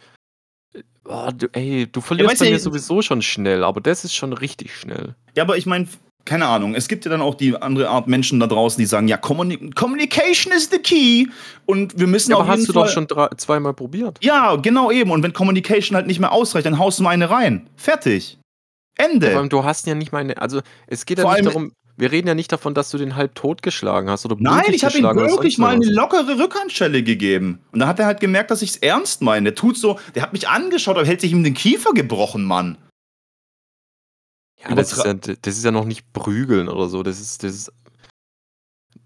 Äh, oh, du ey, du verlierst weißt bei ja, mir sowieso schon schnell, aber das ist schon richtig schnell. Ja, aber ich meine, keine Ahnung. Es gibt ja dann auch die andere Art Menschen da draußen, die sagen, ja, Communi Communication is the key. Und wir müssen Ja, aber hast du Fall doch schon drei zweimal probiert. Ja, genau eben. Und wenn Communication halt nicht mehr ausreicht, dann haust du mal eine rein. Fertig. Ende. Vor allem, du hast ja nicht mal 'ne also, es geht ja Vor nicht allem- darum wir reden ja nicht davon, dass du den halb totgeschlagen hast oder Nein, ich habe ihm geschlagen wirklich mal eine lockere Rückhandschelle gegeben. Und dann hat er halt gemerkt, dass ich es ernst meine. Der tut so, der hat mich angeschaut, aber hält sich ihm den Kiefer gebrochen, Mann. Ja, das ist ja das ist ja noch nicht prügeln oder so. Das ist das ist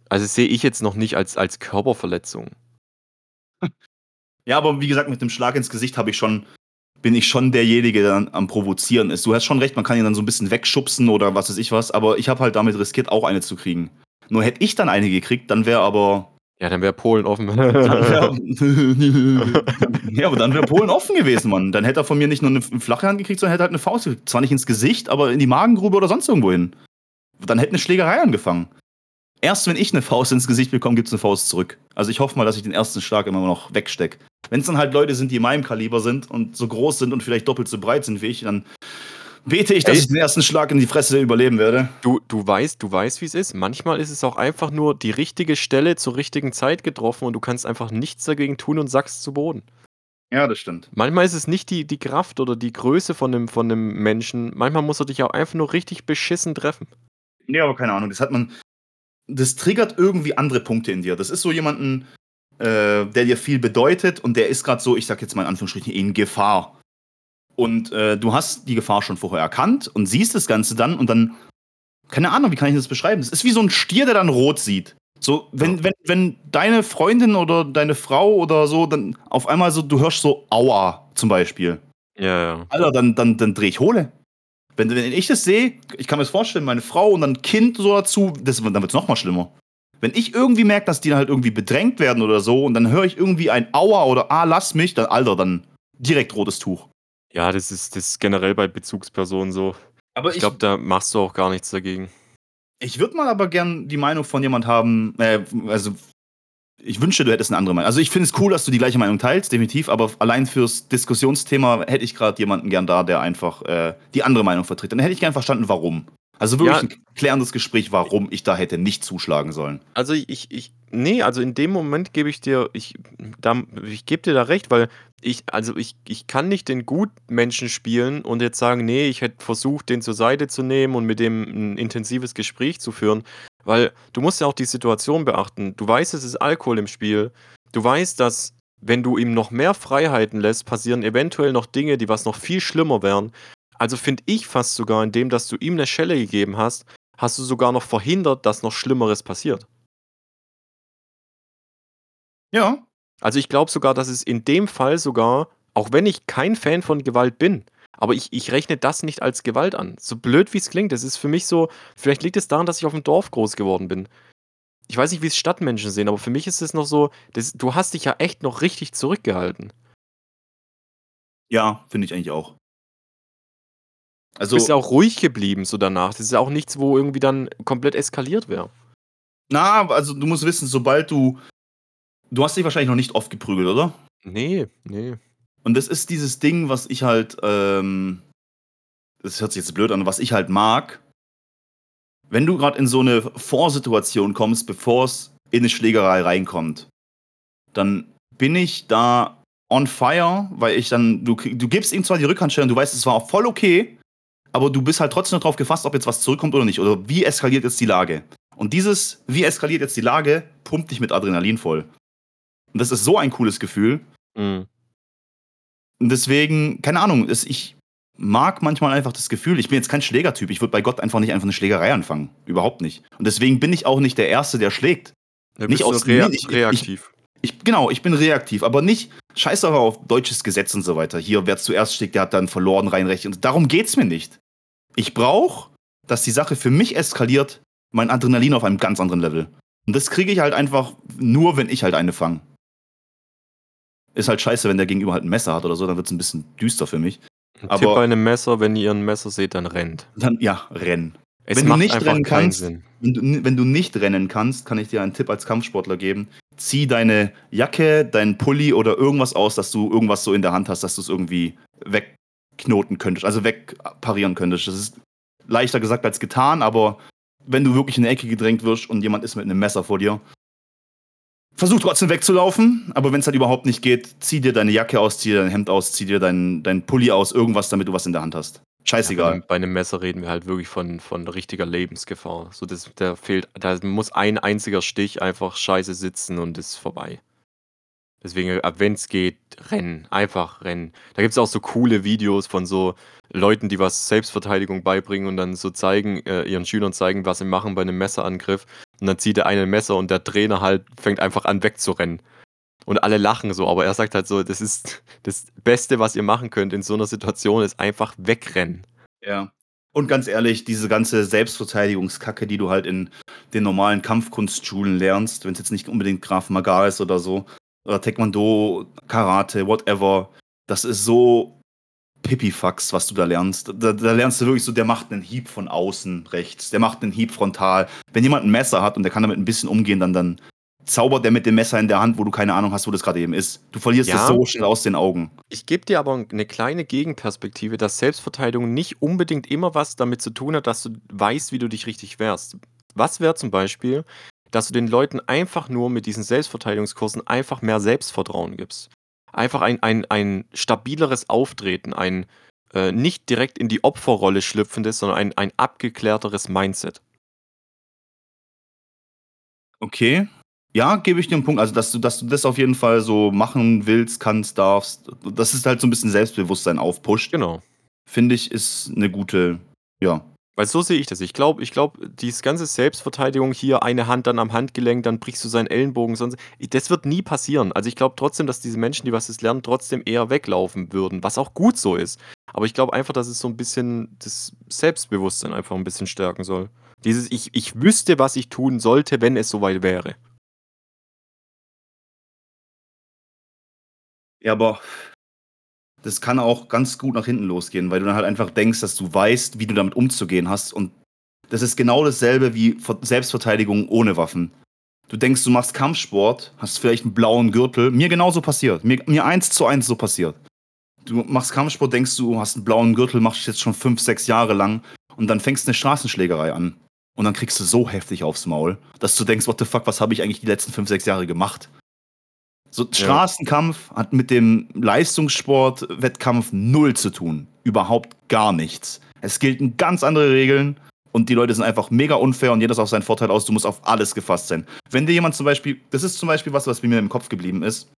also, das sehe ich jetzt noch nicht als als Körperverletzung. Ja, aber wie gesagt, mit dem Schlag ins Gesicht habe ich schon, bin ich schon derjenige, der dann am Provozieren ist. Du hast schon recht, man kann ihn dann so ein bisschen wegschubsen oder was weiß ich was, aber ich habe halt damit riskiert, auch eine zu kriegen. Nur hätte ich dann eine gekriegt, dann wäre aber. Ja, dann wäre Polen offen. Wär, ja, aber dann wäre Polen offen gewesen, Mann. Dann hätte er von mir nicht nur eine flache Hand gekriegt, sondern hätte halt eine Faust gekriegt. Zwar nicht ins Gesicht, aber in die Magengrube oder sonst irgendwo hin. Dann hätte eine Schlägerei angefangen. Erst wenn ich eine Faust ins Gesicht bekomme, gibt es eine Faust zurück. Also ich hoffe mal, dass ich den ersten Schlag immer noch wegstecke. Wenn es dann halt Leute sind, die in meinem Kaliber sind und so groß sind und vielleicht doppelt so breit sind wie ich, dann bete ich, dass Ey. ich den ersten Schlag in die Fresse überleben werde. Du du weißt du weißt, wie's ist. Manchmal ist es auch einfach nur die richtige Stelle zur richtigen Zeit getroffen und du kannst einfach nichts dagegen tun und sackst zu Boden. Ja, das stimmt. Manchmal ist es nicht die die Kraft oder die Größe von 'nem von 'nem Menschen. Manchmal muss er dich auch einfach nur richtig beschissen treffen. Nee, aber keine Ahnung. Das hat man. Das triggert irgendwie andere Punkte in dir. Das ist so jemanden, äh, der dir viel bedeutet und der ist gerade so, ich sag jetzt mal in Anführungsstrichen, in Gefahr. Und äh, du hast die Gefahr schon vorher erkannt und siehst das Ganze dann und dann, keine Ahnung, wie kann ich das beschreiben? Es ist wie so ein Stier, der dann rot sieht. So, wenn, wenn, wenn deine Freundin oder deine Frau oder so, dann auf einmal so, du hörst so Aua zum Beispiel. Ja, ja. Alter, dann, dann, dann dreh ich Hohle. Wenn, wenn ich das sehe, ich kann mir das vorstellen, meine Frau und dann Kind so dazu, das, dann wird es nochmal schlimmer. Wenn ich irgendwie merke, dass die halt irgendwie bedrängt werden oder so und dann höre ich irgendwie ein Aua oder Ah, lass mich, dann, Alter, dann direkt rotes Tuch. Ja, das ist das ist generell bei Bezugspersonen so. Aber Ich glaube, da machst du auch gar nichts dagegen. Ich würde mal aber gern die Meinung von jemand haben, äh, also ich wünschte, du hättest eine andere Meinung. Also ich finde es cool, dass du die gleiche Meinung teilst, definitiv, aber allein fürs Diskussionsthema hätte ich gerade jemanden gern da, der einfach äh, die andere Meinung vertritt. Dann hätte ich gern verstanden, warum. Also wirklich Ja. ein klärendes Gespräch, warum ich da hätte nicht zuschlagen sollen. Also ich, ich, nee, also in dem Moment gebe ich dir, ich, da, ich gebe dir da recht, weil ich, also ich, ich kann nicht den Gutmenschen spielen und jetzt sagen, nee, ich hätte versucht, den zur Seite zu nehmen und mit dem ein intensives Gespräch zu führen, weil du musst ja auch die Situation beachten. Du weißt, es ist Alkohol im Spiel. Du weißt, dass wenn du ihm noch mehr Freiheiten lässt, passieren eventuell noch Dinge, die was noch viel schlimmer wären. Also finde ich fast sogar, indem dass du ihm eine Schelle gegeben hast, hast du sogar noch verhindert, dass noch Schlimmeres passiert. Ja. Also ich glaube sogar, dass es in dem Fall sogar, auch wenn ich kein Fan von Gewalt bin, aber ich, ich rechne das nicht als Gewalt an. So blöd wie es klingt, das ist für mich so, vielleicht liegt es daran, dass ich auf dem Dorf groß geworden bin. Ich weiß nicht, wie es Stadtmenschen sehen, aber für mich ist es noch so, das, du hast dich ja echt noch richtig zurückgehalten. Ja, finde ich eigentlich auch. Du Also, bist ja auch ruhig geblieben so danach. Das ist ja auch nichts, wo irgendwie dann komplett eskaliert wäre. na, also du musst wissen, sobald du. Du hast dich wahrscheinlich noch nicht oft geprügelt, oder? Nee, nee. Und das ist dieses Ding, was ich halt, ähm, das hört sich jetzt blöd an, was ich halt mag. Wenn du gerade in so eine Vorsituation kommst, bevor es in eine Schlägerei reinkommt, dann bin ich da on fire, weil ich dann, du, du gibst ihm zwar die Rückhandstellung, du weißt, es war auch voll okay, aber du bist halt trotzdem noch drauf gefasst, ob jetzt was zurückkommt oder nicht. Oder wie eskaliert jetzt die Lage. Und dieses, wie eskaliert jetzt die Lage, pumpt dich mit Adrenalin voll. Und das ist so ein cooles Gefühl. Mhm. Und deswegen, keine Ahnung, es, ich mag manchmal einfach das Gefühl, ich bin jetzt kein Schlägertyp, ich würde bei Gott einfach nicht einfach eine Schlägerei anfangen. Überhaupt nicht. Und deswegen bin ich auch nicht der Erste, der schlägt. Da Nicht aus- rea nee, ich- ich- reaktiv. Ich, genau, ich bin reaktiv, aber nicht scheiß auf deutsches Gesetz und so weiter. Hier, wer zuerst schlägt, der hat dann verloren rein recht. Und darum geht's mir nicht. Ich brauche, dass die Sache für mich eskaliert, mein Adrenalin auf einem ganz anderen Level. Und das kriege ich halt einfach nur, wenn ich halt eine fange. Ist halt scheiße, wenn der Gegenüber halt ein Messer hat oder so, dann wird's ein bisschen düster für mich. Ein aber- Tipp bei einem Messer, wenn ihr ein Messer seht, dann rennt. Dann, ja, rennen. Es Wenn du macht nicht einfach rennen keinen kannst, Sinn. Wenn du, wenn du nicht rennen kannst, kann ich dir einen Tipp als Kampfsportler geben. Zieh deine Jacke, deinen Pulli oder irgendwas aus, dass du irgendwas so in der Hand hast, dass du es irgendwie wegknoten könntest, also wegparieren könntest. Das ist leichter gesagt als getan, aber wenn du wirklich in eine Ecke gedrängt wirst und jemand ist mit einem Messer vor dir, versuch trotzdem wegzulaufen, aber wenn es halt überhaupt nicht geht, zieh dir deine Jacke aus, zieh dir dein Hemd aus, zieh dir dein, dein Pulli aus, irgendwas, damit du was in der Hand hast. Ja, Scheißegal. einem, bei einem Messer reden wir halt wirklich von, von richtiger Lebensgefahr. So, das, da fehlt, da muss ein einziger Stich einfach scheiße sitzen und ist vorbei. Deswegen, wenn es geht, rennen. Einfach rennen. Da gibt es auch so coole Videos von so Leuten, die was Selbstverteidigung beibringen und dann so zeigen, äh, ihren Schülern zeigen, was sie machen bei einem Messerangriff. Und dann zieht der eine ein Messer und der Trainer halt fängt einfach an wegzurennen. Und alle lachen so, aber er sagt halt so, das ist das Beste, was ihr machen könnt in so einer Situation, ist einfach wegrennen. Ja. Und ganz ehrlich, diese ganze Selbstverteidigungskacke, die du halt in den normalen Kampfkunstschulen lernst, wenn es jetzt nicht unbedingt Graf Maga ist oder so, oder Taekwondo, Karate, whatever, das ist so Pipifax, was du da lernst. Da, da lernst du wirklich so, der macht einen Hieb von außen rechts, der macht einen Hieb frontal. Wenn jemand ein Messer hat und der kann damit ein bisschen umgehen, dann, dann zaubert der mit dem Messer in der Hand, wo du keine Ahnung hast, wo das gerade eben ist. Du verlierst Ja. es so schnell aus den Augen. Ich gebe dir aber eine kleine Gegenperspektive, dass Selbstverteidigung nicht unbedingt immer was damit zu tun hat, dass du weißt, wie du dich richtig wehrst. Was wäre zum Beispiel, dass du den Leuten einfach nur mit diesen Selbstverteidigungskursen einfach mehr Selbstvertrauen gibst? Einfach ein, ein, ein stabileres Auftreten, ein äh, nicht direkt in die Opferrolle schlüpfendes, sondern ein, ein abgeklärteres Mindset. Okay. Ja, gebe ich dir einen Punkt. Also, dass du, dass du das auf jeden Fall so machen willst, kannst, darfst. Das ist halt so ein bisschen Selbstbewusstsein aufpusht. Genau. Finde ich, ist eine gute, ja. Weil so sehe ich das. Ich glaube, ich glaube, diese ganze Selbstverteidigung hier, eine Hand dann am Handgelenk, dann brichst du seinen Ellenbogen, sonst. Das wird nie passieren. Also ich glaube trotzdem, dass diese Menschen, die was das lernen, trotzdem eher weglaufen würden, was auch gut so ist. Aber ich glaube einfach, dass es so ein bisschen das Selbstbewusstsein einfach ein bisschen stärken soll. Dieses, ich, ich wüsste, was ich tun sollte, wenn es soweit wäre. Ja, aber das kann auch ganz gut nach hinten losgehen, weil du dann halt einfach denkst, dass du weißt, wie du damit umzugehen hast. Und das ist genau dasselbe wie Ver- Selbstverteidigung ohne Waffen. Du denkst, du machst Kampfsport, hast vielleicht einen blauen Gürtel. Mir genauso passiert. Mir, mir eins zu eins so passiert. Du machst Kampfsport, denkst du, hast einen blauen Gürtel, machst jetzt schon fünf, sechs Jahre lang und dann fängst du eine Straßenschlägerei an. Und dann kriegst du so heftig aufs Maul, dass du denkst, what the fuck, was habe ich eigentlich die letzten fünf, sechs Jahre gemacht? So, Straßenkampf hat mit dem Leistungssport-Wettkampf null zu tun. Überhaupt gar nichts. Es gelten ganz andere Regeln und die Leute sind einfach mega unfair und jeder ist auf seinen Vorteil aus. Du musst auf alles gefasst sein. Wenn dir jemand zum Beispiel, das ist zum Beispiel was, was mir im Kopf geblieben ist.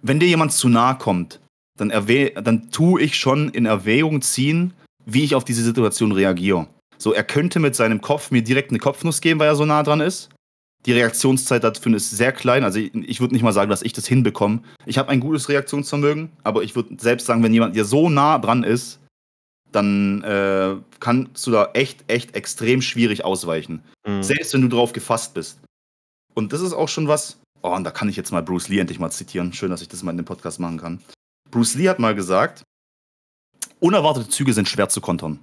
Wenn dir jemand zu nahe kommt, dann, dann tue ich schon in Erwägung ziehen, wie ich auf diese Situation reagiere. So, er könnte mit seinem Kopf mir direkt eine Kopfnuss geben, weil er so nah dran ist. Die Reaktionszeit dafür ist sehr klein. Also ich, ich würde nicht mal sagen, dass ich das hinbekomme. Ich habe ein gutes Reaktionsvermögen, aber ich würde selbst sagen, wenn jemand dir so nah dran ist, dann äh, kannst du da echt, echt extrem schwierig ausweichen. Mhm. Selbst wenn du drauf gefasst bist. Und das ist auch schon was. Oh, und da kann ich jetzt mal Bruce Lee endlich mal zitieren. Schön, dass ich das mal in dem Podcast machen kann. Bruce Lee hat mal gesagt, unerwartete Züge sind schwer zu kontern.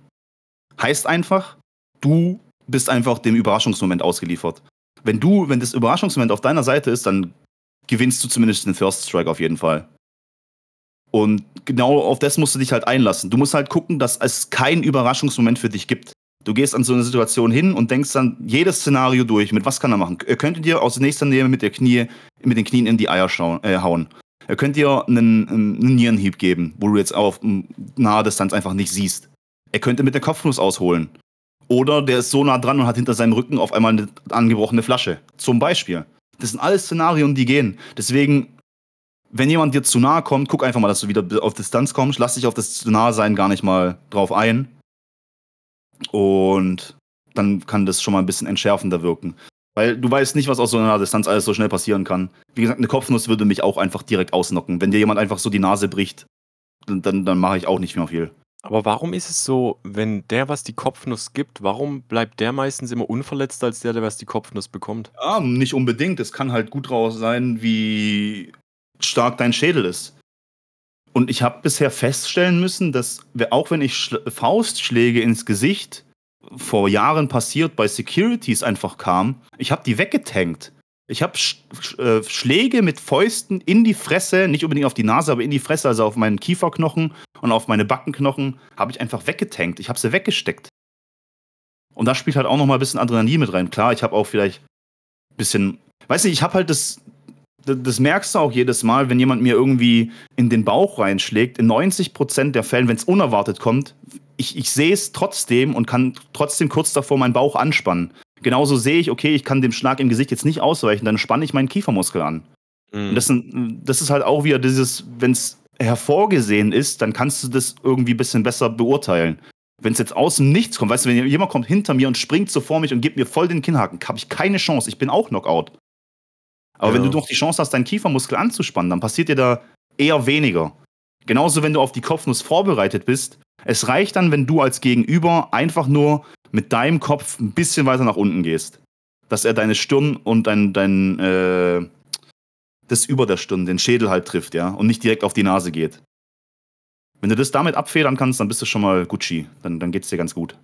Heißt einfach, du bist einfach dem Überraschungsmoment ausgeliefert. Wenn du, wenn das Überraschungsmoment auf deiner Seite ist, dann gewinnst du zumindest den First Strike auf jeden Fall. Und genau auf das musst du dich halt einlassen. Du musst halt gucken, dass es keinen Überraschungsmoment für dich gibt. Du gehst an so eine Situation hin und denkst dann jedes Szenario durch. Mit was kann er machen? Er könnte dir aus nächster Nähe mit, der Knie, mit den Knien in die Eier schauen, äh, hauen. Er könnte dir einen, einen Nierenhieb geben, wo du jetzt auf naher Distanz einfach nicht siehst. Er könnte mit der Kopfnuss ausholen. Oder der ist so nah dran und hat hinter seinem Rücken auf einmal eine angebrochene Flasche. Zum Beispiel. Das sind alles Szenarien, die gehen. Deswegen, wenn jemand dir zu nahe kommt, guck einfach mal, dass du wieder auf Distanz kommst. Lass dich auf das zu nahe sein gar nicht mal drauf ein. Und dann kann das schon mal ein bisschen entschärfender wirken. Weil du weißt nicht, was aus so einer Distanz alles so schnell passieren kann. Wie gesagt, eine Kopfnuss würde mich auch einfach direkt ausnocken. Wenn dir jemand einfach so die Nase bricht, dann, dann, dann mache ich auch nicht mehr viel. Aber warum ist es so, wenn der was die Kopfnuss gibt, warum bleibt der meistens immer unverletzt als der, der was die Kopfnuss bekommt? Ja, nicht unbedingt. Es kann halt gut raus sein, wie stark dein Schädel ist. Und ich habe bisher feststellen müssen, dass auch wenn ich Sch Faustschläge ins Gesicht vor Jahren passiert bei Securities einfach kam, ich habe die weggetankt. Ich habe Sch äh, Schläge mit Fäusten in die Fresse, nicht unbedingt auf die Nase, aber in die Fresse, also auf meinen Kieferknochen und auf meine Backenknochen, habe ich einfach weggetankt. Ich habe sie weggesteckt. Und da spielt halt auch noch mal ein bisschen Adrenalin mit rein. Klar, ich habe auch vielleicht ein bisschen, weiß nicht, ich habe halt das, das merkst du auch jedes Mal, wenn jemand mir irgendwie in den Bauch reinschlägt. In 90% der Fällen, wenn es unerwartet kommt, ich, ich sehe es trotzdem und kann trotzdem kurz davor meinen Bauch anspannen. Genauso sehe ich, okay, ich kann dem Schlag im Gesicht jetzt nicht ausweichen, dann spanne ich meinen Kiefermuskel an. Mhm. Und das, sind, das ist halt auch wieder dieses, wenn es hervorgesehen ist, dann kannst du das irgendwie ein bisschen besser beurteilen. Wenn es jetzt außen nichts kommt, weißt du, wenn jemand kommt hinter mir und springt so vor mich und gibt mir voll den Kinnhaken, habe ich keine Chance. Ich bin auch Knockout. Aber ja. wenn du noch die Chance hast, deinen Kiefermuskel anzuspannen, dann passiert dir da eher weniger. Genauso, wenn du auf die Kopfnuss vorbereitet bist. Es reicht dann, wenn du als Gegenüber einfach nur mit deinem Kopf ein bisschen weiter nach unten gehst. Dass er deine Stirn und dein, dein äh, das über der Stirn, den Schädel halt trifft, ja, und nicht direkt auf die Nase geht. Wenn du das damit abfedern kannst, dann bist du schon mal Gucci. Dann, dann geht's dir ganz gut.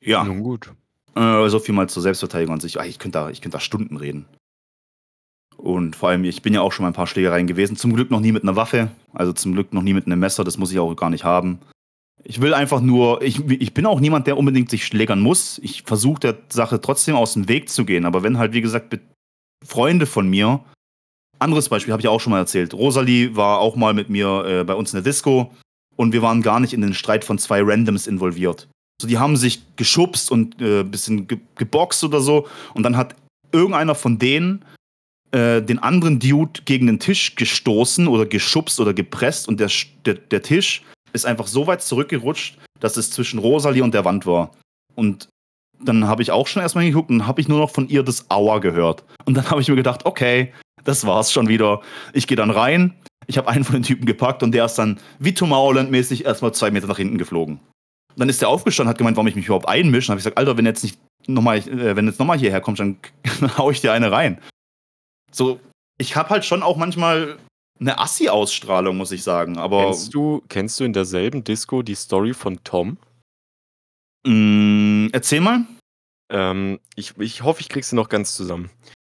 Ja. Nun gut. Äh, so viel mal zur Selbstverteidigung an sich. Ah, ich könnte da, könnt da Stunden reden. Und vor allem, ich bin ja auch schon mal ein paar Schlägereien gewesen. Zum Glück noch nie mit einer Waffe. Also zum Glück noch nie mit einem Messer. Das muss ich auch gar nicht haben. Ich will einfach nur, ich, ich bin auch niemand, der unbedingt sich schlägern muss. Ich versuche der Sache trotzdem aus dem Weg zu gehen. Aber wenn halt, wie gesagt, Freunde von mir, anderes Beispiel habe ich auch schon mal erzählt. Rosalie war auch mal mit mir äh, bei uns in der Disco und wir waren gar nicht in den Streit von zwei Randoms involviert. So, die haben sich geschubst und ein äh, bisschen ge geboxt oder so. Und dann hat irgendeiner von denen äh, den anderen Dude gegen den Tisch gestoßen oder geschubst oder gepresst und der, der, der Tisch ist einfach so weit zurückgerutscht, dass es zwischen Rosalie und der Wand war. Und dann habe ich auch schon erstmal geguckt und habe ich nur noch von ihr das Aua gehört. Und dann habe ich mir gedacht, okay, das war's schon wieder. Ich gehe dann rein, ich habe einen von den Typen gepackt und der ist dann wie Tomorrowland-mäßig erstmal zwei Meter nach hinten geflogen. Dann ist der aufgestanden, hat gemeint, warum ich mich überhaupt einmische. Dann habe ich gesagt, Alter, wenn jetzt nicht nochmal, äh, wenn jetzt nochmal hierher kommst, dann, dann hau ich dir eine rein. So, ich habe halt schon auch manchmal eine Assi-Ausstrahlung, muss ich sagen. Aber kennst du, kennst du in derselben Disco die Story von Tom? Mm, erzähl mal. Ähm, ich, ich hoffe, ich krieg sie noch ganz zusammen.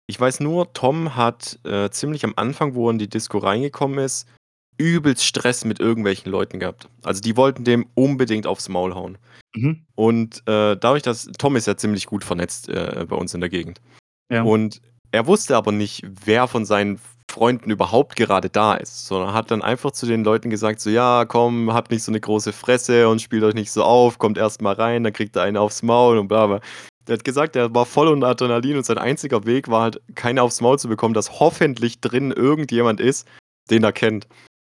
Ich weiß nur, Tom hat äh, ziemlich am Anfang, wo er in die Disco reingekommen ist, übelst Stress mit irgendwelchen Leuten gehabt. Also die wollten dem unbedingt aufs Maul hauen. Mhm. Und äh, dadurch, dass Tom ist ja ziemlich gut vernetzt äh, bei uns in der Gegend. Ja. Und er wusste aber nicht, wer von seinen Freunden überhaupt gerade da ist, sondern hat dann einfach zu den Leuten gesagt, so ja, komm, habt nicht so eine große Fresse und spielt euch nicht so auf, kommt erst mal rein, dann kriegt er einen aufs Maul und bla bla. Der hat gesagt, er war voll unter Adrenalin und sein einziger Weg war halt, keine aufs Maul zu bekommen, dass hoffentlich drin irgendjemand ist, den er kennt.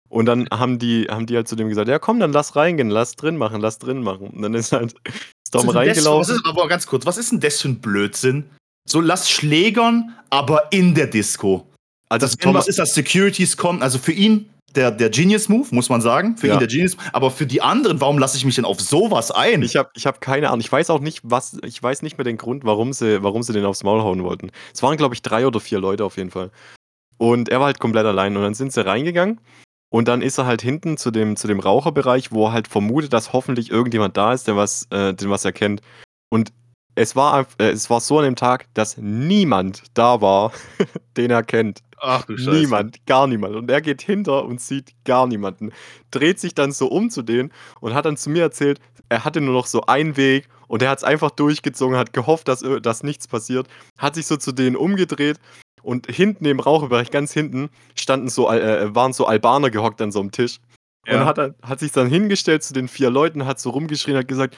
Und dann haben die, haben die halt zu dem gesagt, ja komm, dann lass reingehen, lass drin machen, lass drin machen. Und dann ist halt Was reingelaufen. ist, aber ganz kurz, was ist denn das für ein Blödsinn? So, lass schlägern, aber in der Disco. Also Das Tom, was ist, dass Securities kommen, also für ihn der, der Genius Move, muss man sagen. Für Ja. ihn der Genius Aber für die anderen, warum lasse ich mich denn auf sowas ein? Ich habe ich hab keine Ahnung. Ich weiß auch nicht, was. Ich weiß nicht mehr den Grund, warum sie, warum sie den aufs Maul hauen wollten. Es waren, glaube ich, drei oder vier Leute auf jeden Fall. Und er war halt komplett allein. Und dann sind sie reingegangen. Und dann ist er halt hinten zu dem, zu dem Raucherbereich, wo er halt vermutet, dass hoffentlich irgendjemand da ist, der was, äh, den was er kennt. Und es war, äh, es war so an dem Tag, dass niemand da war, den er kennt. Ach du Niemand, gar niemand. Und er geht hinter und sieht gar niemanden. Dreht sich dann so um zu denen und hat dann zu mir erzählt, er hatte nur noch so einen Weg und er hat es einfach durchgezogen, hat gehofft, dass, dass nichts passiert, hat sich so zu denen umgedreht und hinten im Raucherbereich, ganz hinten, standen so, Al- äh, waren so Albaner gehockt an so einem Tisch. Ja. Und hat, hat sich dann hingestellt zu den vier Leuten, hat so rumgeschrien, hat gesagt,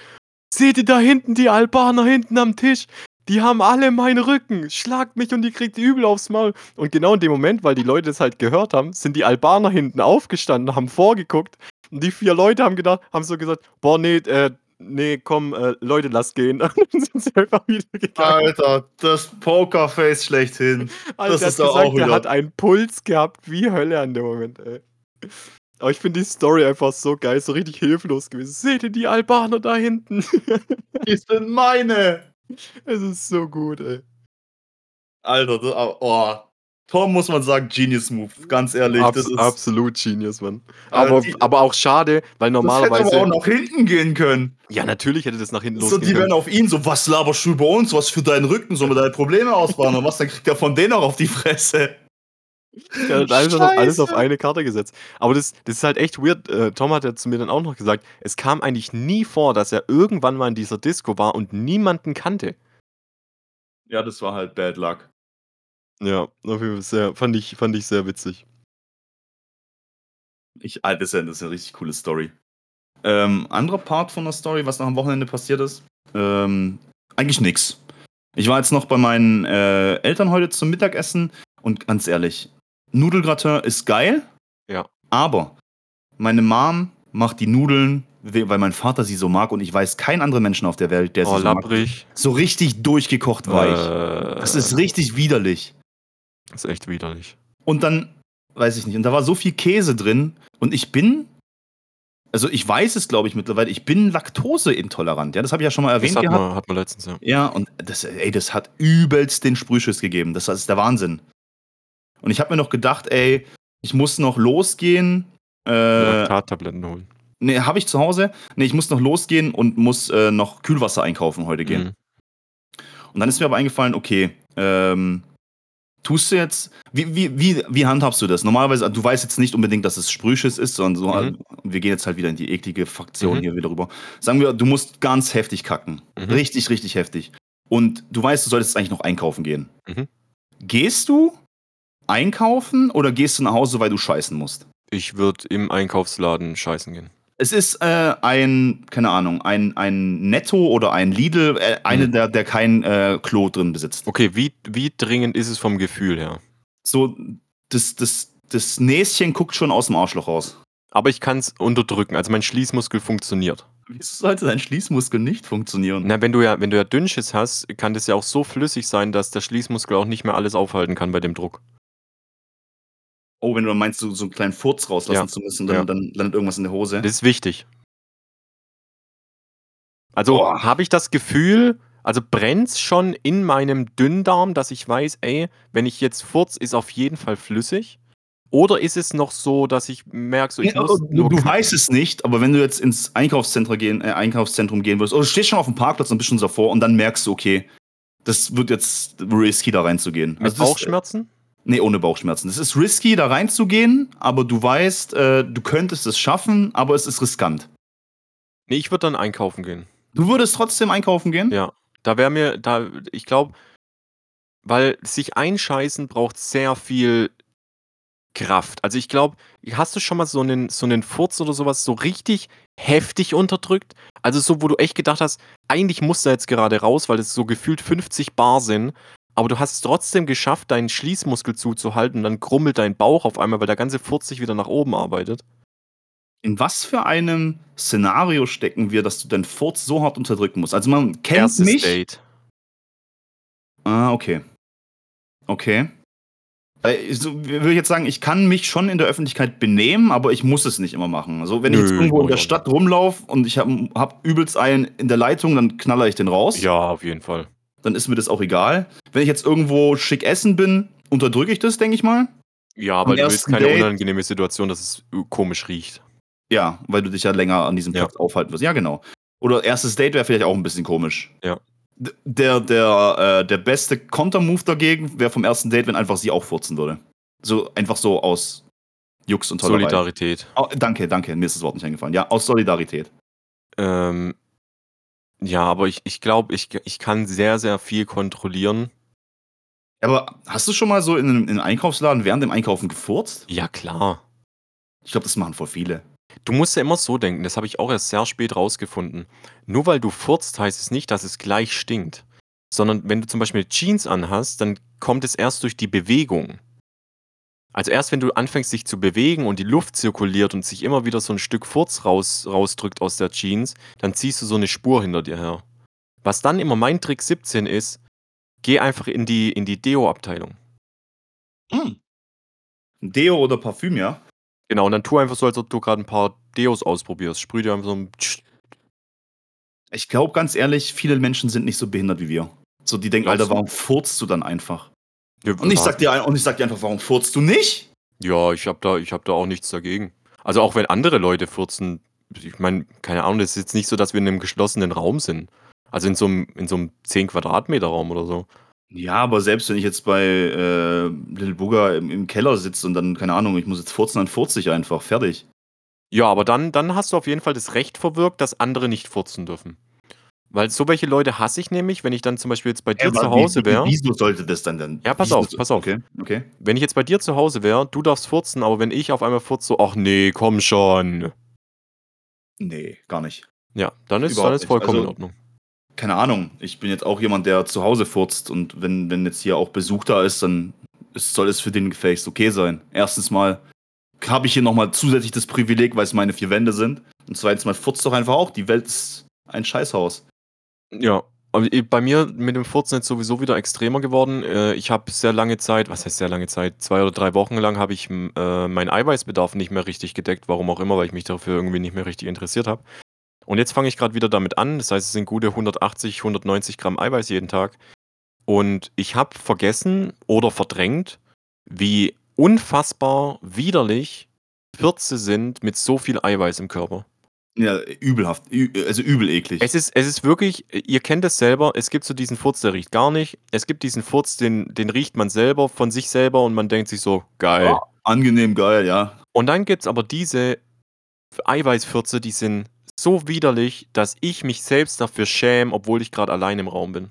seht ihr da hinten die Albaner hinten am Tisch? Die haben alle meinen Rücken. Schlagt mich und die kriegt übel aufs Maul. Und genau in dem Moment, weil die Leute es halt gehört haben, sind die Albaner hinten aufgestanden, haben vorgeguckt. Und die vier Leute haben gedacht, haben so gesagt, boah, nee, äh, nee, komm, äh, Leute, lass gehen. Und dann sind sie einfach wieder gegangen. Alter, das Pokerface schlechthin. Alter, das der ist gesagt, auch der wieder- hat einen Puls gehabt wie Hölle an dem Moment, ey. Aber ich finde die Story einfach so geil, so richtig hilflos gewesen. Seht ihr die Albaner da hinten? Die sind meine. Es ist so gut, ey. Alter, das, oh. Tom muss man sagen, Genius Move, ganz ehrlich. Abs das ist, absolut Genius, Mann. Alter, Aber, die- aber auch schade, weil das hätte normalerweise. aber auch nach hinten gehen können. ja, natürlich hätte das nach hinten So, losgehen die werden auf ihn so, was laberst du über uns, was für deinen Rücken, so mit deine Probleme ausbauen und was, dann kriegt er von denen auch auf die Fresse. Hat alles, auf, alles auf eine Karte gesetzt. Aber das, das ist halt echt weird. Äh, Tom hat ja zu mir dann auch noch gesagt, es kam eigentlich nie vor, dass er irgendwann mal in dieser Disco war und niemanden kannte. Ja, das war halt Bad Luck. Ja, auf jeden Fall sehr, fand, ich, fand ich sehr witzig. Ich, Alter, das ist ja, das ist eine richtig coole Story. Ähm, anderer Part von der Story, was nach dem Wochenende passiert ist? Ähm, eigentlich nix. Ich war jetzt noch bei meinen äh, Eltern heute zum Mittagessen und ganz ehrlich, Nudelgratin ist geil. Ja. Aber meine Mom macht die Nudeln, we- weil mein Vater sie so mag und ich weiß keinen anderen Menschen auf der Welt, der sie Oh, so mag. labbrig. So richtig durchgekocht weich. Äh, Das ist richtig widerlich. ist echt widerlich. Und dann, weiß ich nicht, und da war so viel Käse drin und ich bin, also ich weiß es, glaube ich, mittlerweile, ich bin laktoseintolerant. Ja, das habe ich ja schon mal Das erwähnt hat gehabt. man, hat man letztens, ja. Ja, und das, ey, das hat übelst den Sprühschiss gegeben. Das ist der Wahnsinn. Und ich habe mir noch gedacht, ey, ich muss noch losgehen. Äh, Laktattabletten holen. nee, habe ich zu Hause. Nee, ich muss noch losgehen und muss äh, noch Kühlwasser einkaufen heute gehen. Mhm. Und dann ist mir aber eingefallen, okay, ähm, tust du jetzt, wie, wie, wie, wie handhabst du das? Normalerweise, du weißt jetzt nicht unbedingt, dass es Sprühschiss ist, sondern so, Mhm. wir gehen jetzt halt wieder in die eklige Faktion Mhm. hier wieder rüber. Sagen wir, du musst ganz heftig kacken. Mhm. Richtig, richtig heftig. Und du weißt, du solltest eigentlich noch einkaufen gehen. Mhm. Gehst du einkaufen oder gehst du nach Hause, weil du scheißen musst? Ich würde im Einkaufsladen scheißen gehen. Es ist äh, ein, keine Ahnung, ein, ein Netto oder ein Lidl, äh, eine, Mhm. der, der kein äh, Klo drin besitzt. Okay, wie, wie dringend ist es vom Gefühl her? so das, das, das Näschen guckt schon aus dem Arschloch raus. Aber ich kann es unterdrücken. Also mein Schließmuskel funktioniert. Wieso sollte dein Schließmuskel nicht funktionieren? Na, wenn du ja, wenn du ja Dünnschiss hast, kann das ja auch so flüssig sein, dass der Schließmuskel auch nicht mehr alles aufhalten kann bei dem Druck. Oh, wenn du meinst, so, so einen kleinen Furz rauslassen Ja. zu müssen, dann, Ja. dann landet irgendwas in der Hose. Das ist wichtig. Also habe ich das Gefühl, also brennt's schon in meinem Dünndarm, dass ich weiß, ey, wenn ich jetzt furz, ist auf jeden Fall flüssig. Oder ist es noch so, dass ich merke, so ich Nee, muss du, du weißt es nicht, aber wenn du jetzt ins Einkaufszentrum gehen, äh, Einkaufszentrum gehen würdest, oder du stehst schon auf dem Parkplatz und bist schon davor und dann merkst du, okay, das wird jetzt risky da reinzugehen. mit das- Bauchschmerzen? Nee, ohne Bauchschmerzen. Es ist risky, da reinzugehen, aber du weißt, äh, du könntest es schaffen, aber es ist riskant. Nee, ich würde dann einkaufen gehen. Du würdest trotzdem einkaufen gehen? Ja. Da wäre mir, da, ich glaube, weil sich einscheißen braucht sehr viel Kraft. Also ich glaube, hast du schon mal so einen, so einen Furz oder sowas so richtig heftig unterdrückt? Also so, wo du echt gedacht hast, eigentlich muss er jetzt gerade raus, weil es so gefühlt 50 Bar sind, aber du hast es trotzdem geschafft, deinen Schließmuskel zuzuhalten und dann krummelt dein Bauch auf einmal, weil der ganze Furz sich wieder nach oben arbeitet. In was für einem Szenario stecken wir, dass du deinen Furz so hart unterdrücken musst? Also man kennt Erstes mich. Date. Ah, okay. Okay. So, würde ich jetzt sagen, ich kann mich schon in der Öffentlichkeit benehmen, aber ich muss es nicht immer machen. Also wenn ich jetzt Nö, irgendwo in der Stadt rumlaufe und ich habe hab übelst einen in der Leitung, dann knaller ich den raus. Ja, auf jeden Fall. Dann ist mir das auch egal. Wenn ich jetzt irgendwo schick essen bin, unterdrücke ich das, denke ich mal. Ja, weil du willst keine Date- unangenehme Situation, dass es komisch riecht. Ja, weil du dich ja länger an diesem Ja. Platz aufhalten wirst. Ja, genau. Oder erstes Date wäre vielleicht auch ein bisschen komisch. Ja. Der, der, äh, der beste Kontermove dagegen wäre vom ersten Date, wenn einfach sie auch furzen würde. So einfach so aus Jux und Tollerei. Solidarität. Oh, danke, danke, mir ist das Wort nicht eingefallen. Ja, aus Solidarität. Ähm, ja, aber ich, ich glaube, ich, ich kann sehr, sehr viel kontrollieren. Aber hast du schon mal so in einem, in einem Einkaufsladen während dem Einkaufen gefurzt? Ja, klar. Ich glaube, das machen voll viele. Du musst ja immer so denken, das habe ich auch erst sehr spät rausgefunden. Nur weil du furzt, heißt es nicht, dass es gleich stinkt. Sondern wenn du zum Beispiel Jeans anhast, dann kommt es erst durch die Bewegung. Also erst wenn du anfängst, dich zu bewegen und die Luft zirkuliert und sich immer wieder so ein Stück Furz raus, rausdrückt aus der Jeans, dann ziehst du so eine Spur hinter dir her. Was dann immer mein Trick 17 ist, geh einfach in die, in die Deo-Abteilung. Hm. Deo oder Parfüm, ja? Genau, und dann tu einfach so, als ob du gerade ein paar Deos ausprobierst. Sprüh dir einfach so ein Ich glaube, ganz ehrlich, viele Menschen sind nicht so behindert wie wir. So, die denken, Alter, warum furzt du dann einfach? Ja, Und ich sag dir, und ich sag dir einfach, warum furzt du nicht? Ja, ich habe da, ich hab da auch nichts dagegen. Also auch wenn andere Leute furzen, ich meine, keine Ahnung, das ist jetzt nicht so, dass wir in einem geschlossenen Raum sind. Also in so einem, in so einem 10 Quadratmeter Raum oder so. Ja, aber selbst wenn ich jetzt bei äh, Little Booger im, im Keller sitze und dann, keine Ahnung, ich muss jetzt furzen, dann furze ich einfach. Fertig. Ja, aber dann, dann hast du auf jeden Fall das Recht verwirkt, dass andere nicht furzen dürfen. Weil so welche Leute hasse ich nämlich, wenn ich dann zum Beispiel jetzt bei dir aber zu Hause wäre. wie- Wieso sollte das dann denn? Ja, pass auf, pass auf. Okay, okay. Wenn ich jetzt bei dir zu Hause wäre, du darfst furzen, aber wenn ich auf einmal furze, so, ach nee, komm schon. Nee, gar nicht. Ja, dann ist, Überhaupt dann ist nicht. vollkommen in Also- Ordnung. Keine Ahnung. Ich bin jetzt auch jemand, der zu Hause furzt und wenn, wenn jetzt hier auch Besuch da ist, dann ist, soll es für den gefälligst okay sein. Erstens mal habe ich hier nochmal zusätzlich das Privileg, weil es meine vier Wände sind. Und zweitens mal furzt doch einfach auch. Die Welt ist ein Scheißhaus. Ja, bei mir mit dem Furzen jetzt sowieso wieder extremer geworden. Äh, Ich habe sehr lange Zeit, was heißt sehr lange Zeit, zwei oder drei Wochen lang habe ich äh, meinen Eiweißbedarf nicht mehr richtig gedeckt, warum auch immer, weil ich mich dafür irgendwie nicht mehr richtig interessiert habe. Und jetzt fange ich gerade wieder damit an, das heißt, es sind gute 180, 190 Gramm Eiweiß jeden Tag. Und ich habe vergessen oder verdrängt, wie unfassbar widerlich Fürze sind mit so viel Eiweiß im Körper. Ja, übelhaft. Also übel eklig. Es ist, es ist wirklich, ihr kennt es selber, es gibt so diesen Furz, der riecht gar nicht. Es gibt diesen Furz, den, den riecht man selber von sich selber und man denkt sich so, geil. Ah, angenehm geil, ja. Und dann gibt es aber diese Eiweißfürze, die sind so widerlich, dass ich mich selbst dafür schäme, obwohl ich gerade allein im Raum bin.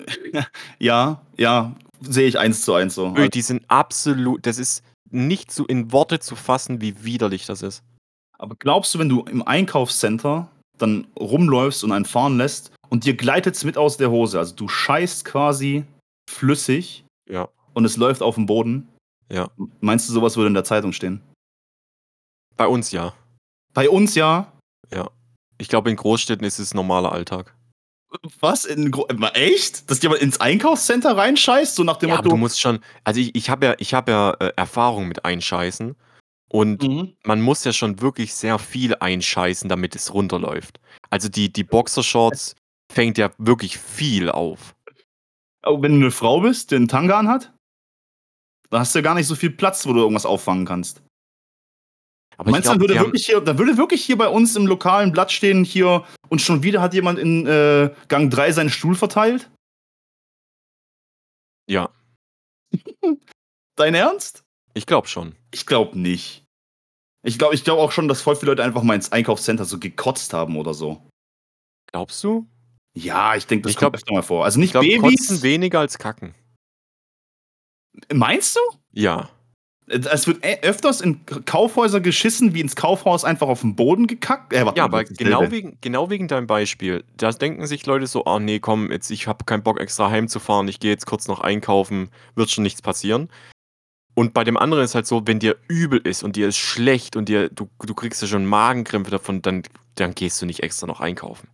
Ja, ja, sehe ich eins zu eins so. Die sind absolut, das ist nicht so in Worte zu fassen, wie widerlich das ist. Aber glaubst du, wenn du im Einkaufscenter dann rumläufst und einen fahren lässt und dir gleitet es mit aus der Hose, also du scheißt quasi flüssig Ja, und es läuft auf dem Boden, ja. meinst du, sowas würde in der Zeitung stehen? Bei uns ja. Bei uns ja. Ja. Ich glaube, in Großstädten ist es normaler Alltag. Was? In Gro echt? Dass jemand ins Einkaufscenter reinscheißt? So nach dem Ja, aber Motto. du musst schon, also ich, ich habe ja, ich hab ja äh, Erfahrung mit Einscheißen und Mhm. man muss ja schon wirklich sehr viel einscheißen, damit es runterläuft. Also die, die Boxershorts fängt ja wirklich viel auf. Aber wenn du eine Frau bist, die einen Tanga anhat, da hast du ja gar nicht so viel Platz, wo du irgendwas auffangen kannst. Aber Meinst ich du, dann würde die haben, wirklich hier, da würde wirklich hier bei uns im lokalen Blatt stehen, hier, und schon wieder hat jemand in äh, Gang 3 seinen Stuhl verteilt? ja, Dein Ernst? Ich glaube schon. Ich glaube nicht. Ich glaube ich glaub auch schon, dass voll viele Leute einfach mal ins Einkaufscenter so gekotzt haben oder so. Glaubst du? Ja, ich denke, das Ich kommt glaub- öfter mal vor. Also nicht Ich glaube, Babys. kotzen weniger als kacken. Meinst du? Ja. Es wird äh, öfters in Kaufhäuser geschissen, wie ins Kaufhaus einfach auf den Boden gekackt. Äh, warte Ja, aber genau wegen, genau wegen deinem Beispiel. Da denken sich Leute so, ah nee, komm, jetzt ich habe keinen Bock extra heimzufahren, ich gehe jetzt kurz noch einkaufen, wird schon nichts passieren. Und bei dem anderen ist halt so, wenn dir übel ist und dir ist schlecht und dir du, du kriegst ja schon Magenkrämpfe davon, dann, dann gehst du nicht extra noch einkaufen.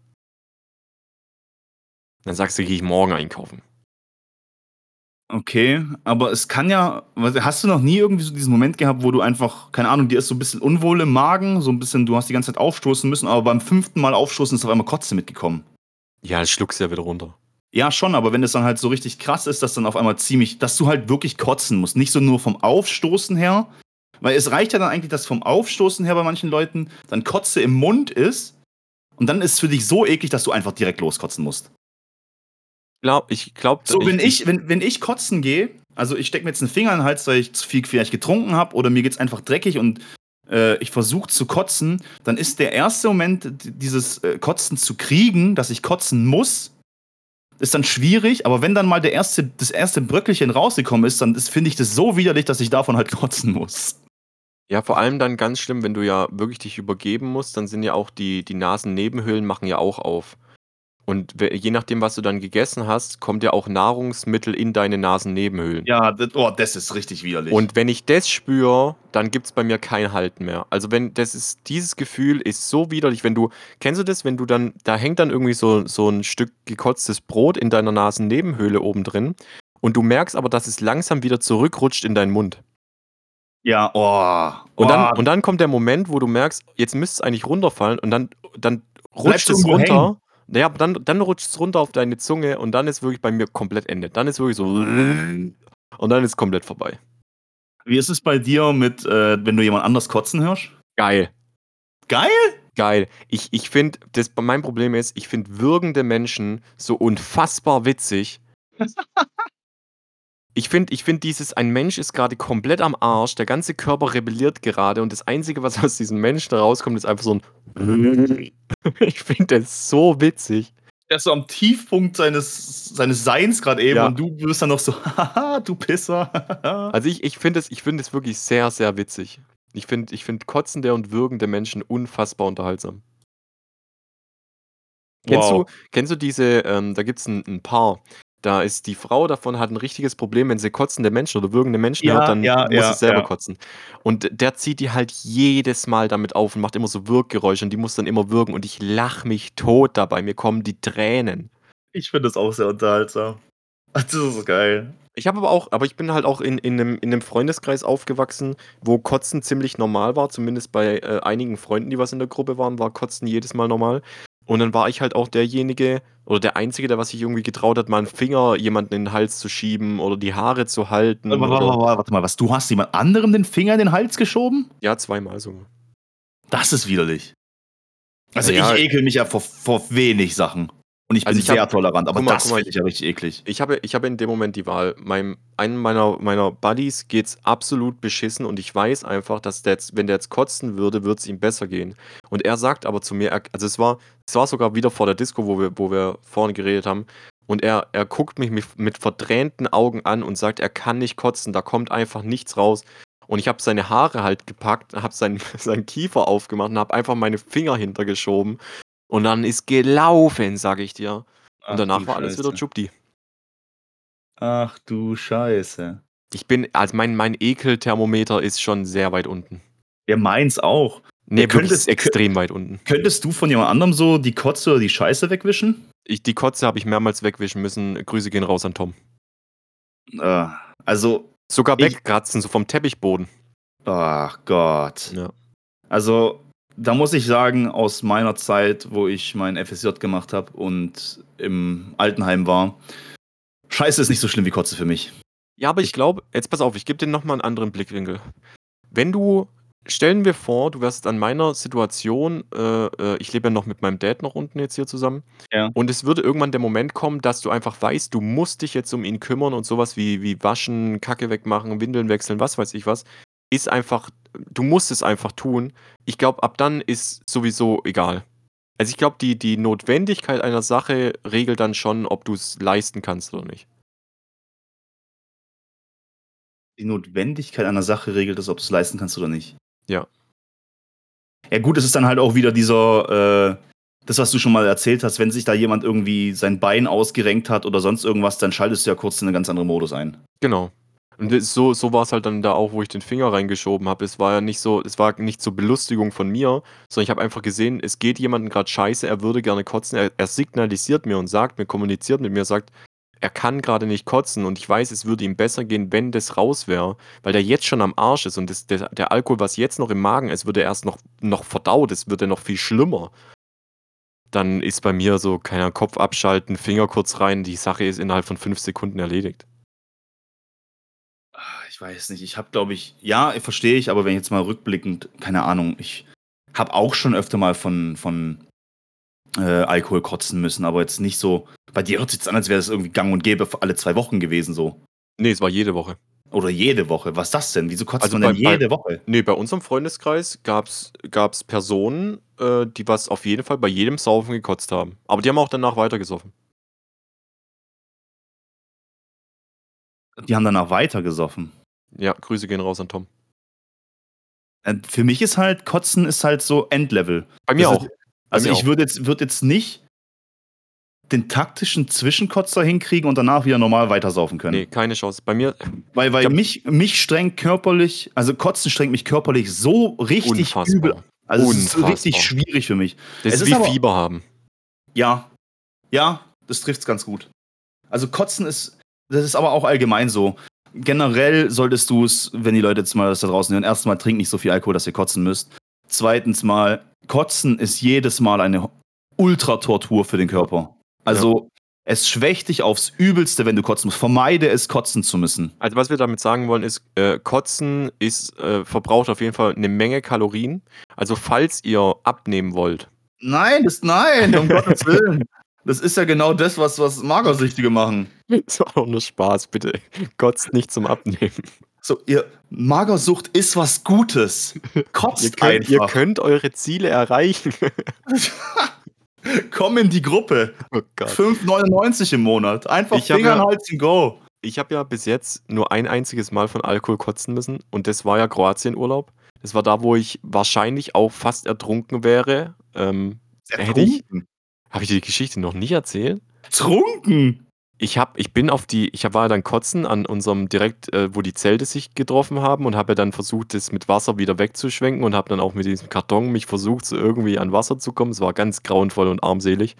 Dann sagst du, gehe ich morgen einkaufen. Okay, aber es kann ja. Hast du noch nie irgendwie so diesen Moment gehabt, wo du einfach, keine Ahnung, dir ist so ein bisschen unwohl im Magen, so ein bisschen, du hast die ganze Zeit aufstoßen müssen, aber beim fünften Mal aufstoßen ist auf einmal Kotze mitgekommen. Ja, schluckst du ja wieder runter. Ja, schon, aber wenn es dann halt so richtig krass ist, dass dann auf einmal ziemlich, dass du halt wirklich kotzen musst. Nicht so nur vom Aufstoßen her, weil es reicht ja dann eigentlich, dass vom Aufstoßen her bei manchen Leuten dann Kotze im Mund ist und dann ist es für dich so eklig, dass du einfach direkt loskotzen musst. Glaub, ich glaube, So, wenn ich, wenn, wenn ich kotzen gehe, also ich stecke mir jetzt einen Finger in den Hals, weil ich zu viel vielleicht getrunken habe oder mir geht's einfach dreckig und äh, ich versuche zu kotzen, dann ist der erste Moment, dieses äh, Kotzen zu kriegen, dass ich kotzen muss, ist dann schwierig, aber wenn dann mal der erste, das erste Bröckelchen rausgekommen ist, dann finde ich das so widerlich, dass ich davon halt kotzen muss. Ja, vor allem dann ganz schlimm, wenn du ja wirklich dich übergeben musst, dann sind ja auch die, die Nasennebenhöhlen machen ja auch auf. Und je nachdem, was du dann gegessen hast, kommt ja auch Nahrungsmittel in deine Nasennebenhöhlen. Ja, das, oh, das ist richtig widerlich. Und wenn ich das spüre, dann gibt es bei mir kein Halten mehr. Also wenn das ist, dieses Gefühl ist so widerlich, wenn du, kennst du das, wenn du dann, da hängt dann irgendwie so, so ein Stück gekotztes Brot in deiner Nasennebenhöhle oben drin und du merkst aber, dass es langsam wieder zurückrutscht in deinen Mund. ja, oh. Und, oh, dann, und dann kommt der Moment, wo du merkst, jetzt müsste es eigentlich runterfallen und dann, dann rutscht es runter. Naja, aber dann, dann rutscht es runter auf deine Zunge und dann ist wirklich bei mir komplett Ende. Dann ist wirklich so. Und dann ist komplett vorbei. wie ist es bei dir mit, äh, wenn du jemand anders kotzen hörst? Geil. Geil? Geil. Ich, ich finde, mein Problem ist, ich finde würgende Menschen so unfassbar witzig. Ich finde, ich find dieses, ein Mensch ist gerade komplett am Arsch, der ganze Körper rebelliert gerade und das Einzige, was aus diesem Menschen da rauskommt, ist einfach so ein. Ich finde das so witzig. Der ist so am Tiefpunkt seines, seines Seins gerade eben Ja. und du bist dann noch so, haha, du Pisser. Also ich, ich finde es ich find es wirklich sehr, sehr witzig. Ich finde ich find kotzende und würgende Menschen unfassbar unterhaltsam. Kennst, Wow. du, kennst du diese, ähm, da gibt es ein, ein Paar, da ist die Frau davon, hat ein richtiges Problem, wenn sie kotzende Menschen oder würgende Menschen Ja, hört, dann ja, muss ja, sie selber kotzen. Und der zieht die halt jedes Mal damit auf und macht immer so Wirkgeräusche und die muss dann immer würgen und ich lach mich tot dabei, mir kommen die Tränen. Ich finde das auch sehr unterhaltsam. Das ist geil. Ich habe aber auch, aber ich bin halt auch in, in, einem, in einem Freundeskreis aufgewachsen, wo Kotzen ziemlich normal war, zumindest bei äh, einigen Freunden, die was in der Gruppe waren, war Kotzen jedes Mal normal. Und dann war ich halt auch derjenige oder der Einzige, der was sich irgendwie getraut hat, mal einen Finger jemanden in den Hals zu schieben oder die Haare zu halten. Warte, warte, warte, warte mal, was? Du hast jemand anderem den Finger in den Hals geschoben? ja, zweimal sogar. Das ist widerlich. Also Ja. ich ekel mich ja vor, vor wenig Sachen. Und ich bin Also ich sehr hab- tolerant, aber mal, das finde ich ja richtig eklig. Ich habe, ich habe in dem Moment die Wahl. Meinem, einem meiner, meiner Buddies geht's absolut beschissen und ich weiß einfach, dass der jetzt, wenn der jetzt kotzen würde, würde es ihm besser gehen. Und er sagt aber zu mir, er, also es war, es war sogar wieder vor der Disco, wo wir, wo wir vorne geredet haben. Und er, er guckt mich mit, mit verdrähnten Augen an und sagt, er kann nicht kotzen, da kommt einfach nichts raus. Und ich habe seine Haare halt gepackt, habe seinen, seinen Kiefer aufgemacht und habe einfach meine Finger hintergeschoben. Und dann ist gelaufen, sage ich dir. Ach Und danach war alles wieder. Chupti. Ach du Scheiße. Ich bin, also mein, mein Ekelthermometer ist schon sehr weit unten. Ja, meins auch. Nee, könntest- extrem weit unten. Könntest du von jemand anderem so die Kotze oder die Scheiße wegwischen? Ich, die Kotze habe ich mehrmals wegwischen müssen. Grüße gehen raus an Tom. Äh, also, Sogar Ich- wegkratzen, so vom Teppichboden. ach Gott. Ja. Also, da muss ich sagen, aus meiner Zeit, wo ich mein FSJ gemacht habe und im Altenheim war, Scheiße ist nicht so schlimm wie Kotze für mich. Ja, aber ich glaube, jetzt pass auf, ich gebe dir nochmal einen anderen Blickwinkel. Wenn du stellen wir vor, du wärst an meiner Situation, äh, äh, ich lebe ja noch mit meinem Dad noch unten jetzt hier zusammen. Ja. Und es würde irgendwann der Moment kommen, dass du einfach weißt, du musst dich jetzt um ihn kümmern und sowas wie, wie waschen, Kacke wegmachen, Windeln wechseln, was weiß ich was, ist einfach, du musst es einfach tun. Ich glaube, ab dann ist sowieso egal. Also ich glaube, die, die Notwendigkeit einer Sache regelt dann schon, ob du es leisten kannst oder nicht. Die Notwendigkeit einer Sache regelt es, ob du es leisten kannst oder nicht. Ja. Ja, gut, es ist dann halt auch wieder dieser, äh, das, was du schon mal erzählt hast, wenn sich da jemand irgendwie sein Bein ausgerenkt hat oder sonst irgendwas, dann schaltest du ja kurz in einen ganz anderen Modus ein. Genau. Und so, so war es halt dann da auch, wo ich den Finger reingeschoben habe. Es war ja nicht so, es war nicht zur Belustigung von mir, sondern ich habe einfach gesehen, es geht jemandem gerade scheiße, er würde gerne kotzen. Er, er signalisiert mir und sagt mir, kommuniziert mit mir, sagt, er kann gerade nicht kotzen und ich weiß, es würde ihm besser gehen, wenn das raus wäre, weil der jetzt schon am Arsch ist und das, der, der Alkohol, was jetzt noch im Magen ist, würde erst noch, noch verdaut, es würde noch viel schlimmer. Dann ist bei mir so, keiner Kopf abschalten, Finger kurz rein, die Sache ist innerhalb von fünf Sekunden erledigt. Ich weiß nicht, ich habe, glaube ich, ja, verstehe ich, aber wenn ich jetzt mal rückblickend, keine Ahnung, ich habe auch schon öfter mal von, von äh, Alkohol kotzen müssen, aber jetzt nicht so. Bei dir hört es jetzt an, als wäre das irgendwie gang und gäbe alle zwei Wochen gewesen, so. Nee, es war jede Woche. Oder jede Woche. Was ist das denn? Wieso kotzt Also man denn bei- bei- jede Woche? Nee, bei unserem Freundeskreis gab es Personen, äh, die was auf jeden Fall bei jedem Saufen gekotzt haben. Aber die haben auch danach weitergesoffen. Die haben danach weitergesoffen. Ja, Grüße gehen raus an Tom. Äh, Für mich ist halt, Kotzen ist halt so Endlevel. Bei mir Das auch. Ist, also mir ich würde jetzt, würd jetzt nicht den taktischen Zwischenkotzer hinkriegen und danach wieder normal weitersaufen können. Nee, keine Chance. Bei mir Weil, weil mich, mich strengt körperlich, also Kotzen strengt mich körperlich so richtig unfassbar. übel. Also es ist Unfassbar. richtig schwierig für mich. Das Es ist ist wie aber- Fieber haben. Ja, ja, das trifft's ganz gut. Also Kotzen ist, das ist aber auch allgemein so. Generell solltest du es, wenn die Leute jetzt mal das da draußen hören, erstmal trinkt nicht so viel Alkohol, dass ihr kotzen müsst. Zweitens mal, Kotzen ist jedes Mal eine Ultratortur für den Körper. Also es schwächt dich aufs Übelste, wenn du kotzen musst. Vermeide es, kotzen zu müssen. Also was wir damit sagen wollen ist, äh, Kotzen ist, äh, verbraucht auf jeden Fall eine Menge Kalorien. Also falls ihr abnehmen wollt, Nein, das nein, um Gottes Willen. Das ist ja genau das, was, was Magersüchtige machen. ist auch nur Spaß, bitte. Kotzt nicht zum Abnehmen. So, ihr Magersucht ist was Gutes. Kotzt Ihr könnt, ihr einfach. könnt eure Ziele erreichen. Komm in die Gruppe. oh Gott. 5,99 im Monat. Einfach Ich Finger ja- Hals und go. Ich habe ja bis jetzt nur ein einziges Mal von Alkohol kotzen müssen und das war ja Kroatienurlaub. Das war da, wo ich wahrscheinlich auch fast ertrunken wäre. Ähm, Hätte ich- Ertrunken. Habe ich dir die Geschichte noch nicht erzählt? Trunken. Ich hab, ich bin auf die, ich war dann kotzen an unserem direkt, äh, wo die Zelte sich getroffen haben und habe dann versucht, das mit Wasser wieder wegzuschwenken und habe dann auch mit diesem Karton mich versucht, so irgendwie an Wasser zu kommen. Es war ganz grauenvoll und armselig.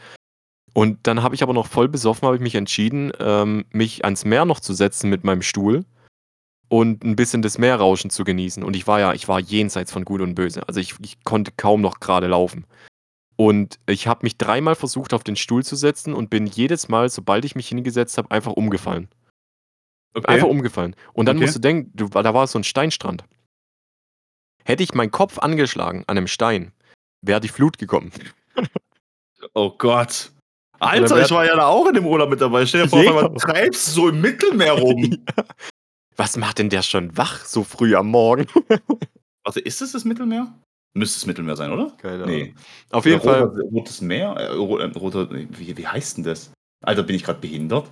Und dann habe ich aber noch voll besoffen, habe ich mich entschieden, ähm, mich ans Meer noch zu setzen mit meinem Stuhl und ein bisschen das Meerrauschen zu genießen. Und ich war ja, ich war jenseits von Gut und Böse. Also ich, ich konnte kaum noch gerade laufen. Und ich habe mich dreimal versucht, auf den Stuhl zu setzen und bin jedes Mal, sobald ich mich hingesetzt habe, einfach umgefallen. Einfach umgefallen. Und dann Okay. musst du denken, du, da war so ein Steinstrand. Hätte ich meinen Kopf angeschlagen an einem Stein, wäre die Flut gekommen. Oh Gott. Alter, ich war ja da auch in dem Urlaub mit dabei. Stell dir vor, man treibst so im Mittelmeer rum. Was macht denn der schon wach so früh am Morgen? Warte, ist es das Mittelmeer? Müsste es Mittelmeer sein, oder? Keine Nee. Auf jeden Fall, Rotes Meer? Äh, äh, roter, wie, wie heißt denn das? Alter, bin ich gerade behindert?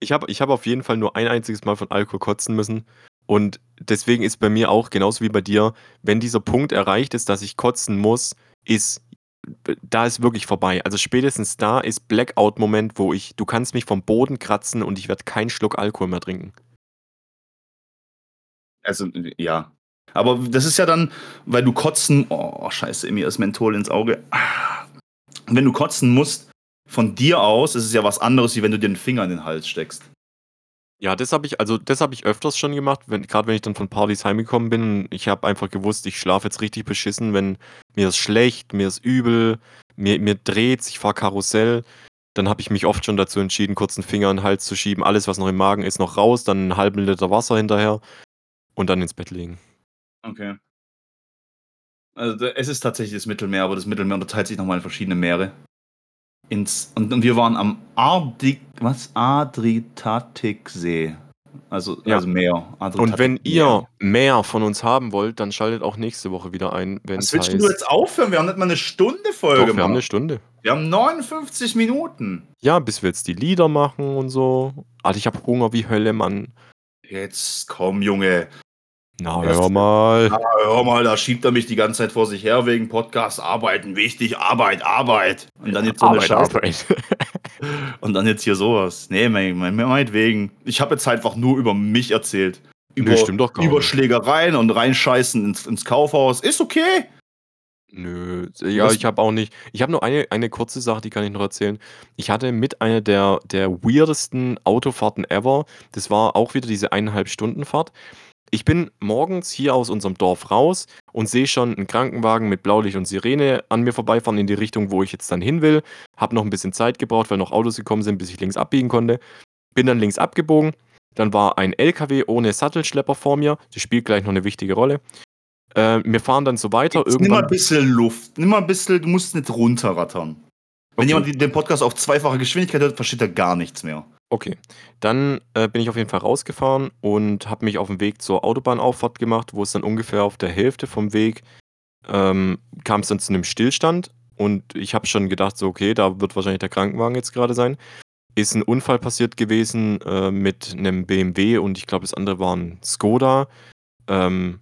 ich habe ich hab auf jeden Fall nur ein einziges Mal von Alkohol kotzen müssen. Und deswegen ist bei mir auch, genauso wie bei dir, wenn dieser Punkt erreicht ist, dass ich kotzen muss, ist, da ist wirklich vorbei. Also spätestens da ist Blackout-Moment, wo ich, du kannst mich vom Boden kratzen und ich werde keinen Schluck Alkohol mehr trinken. Also, ja. Aber das ist ja dann, weil du kotzen. Oh, scheiße, mir ist Menthol ins Auge. Ah. Wenn du kotzen musst, von dir aus, ist es ja was anderes, wie wenn du dir den Finger in den Hals steckst. Ja, das habe ich, also das habe ich öfters schon gemacht, wenn, gerade wenn ich dann von Partys heimgekommen bin. Ich habe einfach gewusst, ich schlafe jetzt richtig beschissen, wenn mir ist schlecht, mir ist übel, mir, mir dreht's, ich fahre Karussell. Dann habe ich mich oft schon dazu entschieden, kurz einen Finger in den Hals zu schieben, alles, was noch im Magen ist, noch raus, dann einen halben Liter Wasser hinterher und dann ins Bett legen. Okay. Also es ist tatsächlich das Mittelmeer, aber das Mittelmeer unterteilt sich nochmal in verschiedene Meere. Ins, und, und wir waren am Ardik, was? Adriatiksee. Also, Ja. also Meer. Und wenn ihr mehr von uns haben wollt, dann schaltet auch nächste Woche wieder ein, wenn Was willst heißt. du jetzt aufhören? Wir haben nicht mal eine Stunde Doch, Folge wir haben eine gemacht. Stunde. Wir haben 59 Minuten. Ja, bis wir jetzt die Lieder machen und so. Alter, ich hab Hunger wie Hölle, Mann. Jetzt komm, Junge. Na, hör mal. Ah, hör mal, da schiebt er mich die ganze Zeit vor sich her wegen Podcast. Arbeiten, wichtig, Arbeit, Arbeit. Und dann jetzt so eine Arbeit, Scheiße. Arbeit. Und dann jetzt hier sowas. Nee, mein, mein, meinetwegen. Ich habe jetzt einfach nur über mich erzählt. Über, Nö, stimmt doch gar über. Schlägereien und reinscheißen ins, ins Kaufhaus. Ist okay. Nö, ja, ich habe auch nicht. Ich habe nur eine, eine kurze Sache, die kann ich noch erzählen. Ich hatte mit einer der, der weirdesten Autofahrten ever. Das war auch wieder diese eineinhalb Stunden Fahrt. Ich bin morgens hier aus unserem Dorf raus und sehe schon einen Krankenwagen mit Blaulicht und Sirene an mir vorbeifahren in die Richtung, wo ich jetzt dann hin will. Hab noch ein bisschen Zeit gebraucht, weil noch Autos gekommen sind, bis ich links abbiegen konnte. Bin dann links abgebogen. Dann war ein LKW ohne Sattelschlepper vor mir. Das spielt gleich noch eine wichtige Rolle. Äh, wir fahren dann so weiter. Jetzt nimm mal ein Irgendwann. bisschen Luft. Nimm mal ein bisschen, du musst nicht runterrattern. Wenn Okay. jemand die- den Podcast auf zweifache Geschwindigkeit hört, versteht er gar nichts mehr. Okay, dann äh, bin ich auf jeden Fall rausgefahren und habe mich auf den Weg zur Autobahnauffahrt gemacht, wo es dann ungefähr auf der Hälfte vom Weg ähm, kam es dann zu einem Stillstand und ich habe schon gedacht, so okay, da wird wahrscheinlich der Krankenwagen jetzt gerade sein. Ist ein Unfall passiert gewesen äh, mit einem BMW und ich glaube, das andere war ein Skoda. Ähm,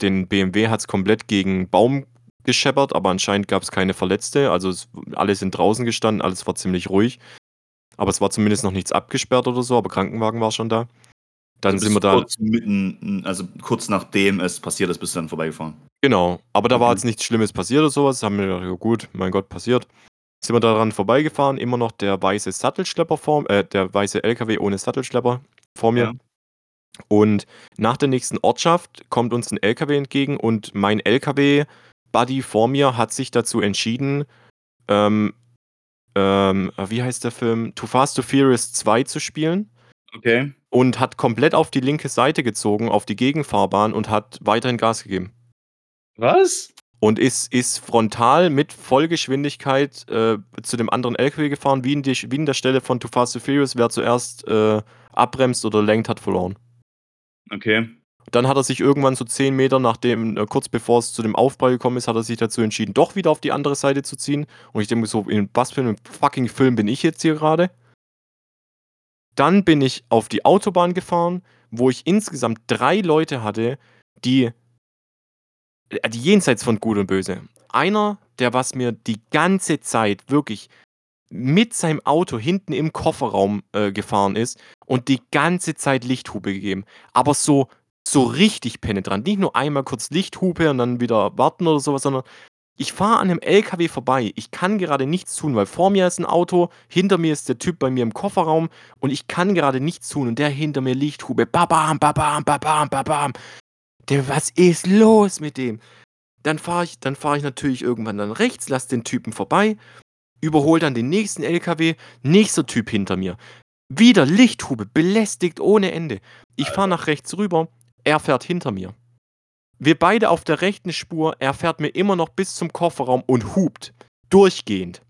den BMW hat es komplett gegen einen Baum gescheppert, aber anscheinend gab es keine Verletzte. Also es, alle sind draußen gestanden, alles war ziemlich ruhig. Aber es war zumindest noch nichts abgesperrt oder so, aber Krankenwagen war schon da. Dann Also sind wir da. Kurz, mitten, also kurz nachdem es passiert ist, bist du dann vorbeigefahren. Genau, aber da war Mhm. jetzt nichts Schlimmes passiert oder sowas. Haben wir gedacht, ja gut, mein Gott, passiert. Sind wir daran vorbeigefahren, immer noch der weiße Sattelschlepper vor, äh, der weiße LKW ohne Sattelschlepper vor mir. Ja. Und nach der nächsten Ortschaft kommt uns ein LKW entgegen und mein LKW-Buddy vor mir hat sich dazu entschieden, ähm, ähm, wie heißt der Film? Too Fast to Furious 2 zu spielen Okay. und hat komplett auf die linke Seite gezogen, auf die Gegenfahrbahn und hat weiterhin Gas gegeben. Was? und ist, ist frontal mit Vollgeschwindigkeit äh, zu dem anderen LKW gefahren, wie in, die, wie in der Stelle von Too Fast to Furious, wer zuerst äh, abbremst oder lenkt, hat verloren. Okay. Dann hat er sich irgendwann so 10 Meter nachdem, äh, kurz bevor es zu dem Aufprall gekommen ist, hat er sich dazu entschieden, doch wieder auf die andere Seite zu ziehen. Und ich denke so, in was für einem fucking Film bin ich jetzt hier gerade? Dann bin ich auf die Autobahn gefahren, wo ich insgesamt drei Leute hatte, die, äh, die jenseits von Gut und Böse. Einer, der was mir die ganze Zeit wirklich mit seinem Auto hinten im Kofferraum äh, gefahren ist und die ganze Zeit Lichthupe gegeben. Aber so, so richtig penetrant. Nicht nur einmal kurz Lichthupe und dann wieder warten oder sowas, sondern ich fahre an einem LKW vorbei. Ich kann gerade nichts tun, weil vor mir ist ein Auto, hinter mir ist der Typ bei mir im Kofferraum und ich kann gerade nichts tun und der hinter mir Lichthupe. Babam, babam, babam, babam. Der, was ist los mit dem? Dann fahre ich, dann fahre ich natürlich irgendwann dann rechts, lass den Typen vorbei, überhole dann den nächsten LKW, nächster Typ hinter mir. Wieder Lichthube, belästigt ohne Ende. Ich fahre nach rechts rüber, er fährt hinter mir. Wir beide auf der rechten Spur, er fährt mir immer noch bis zum Kofferraum und hupt. Durchgehend.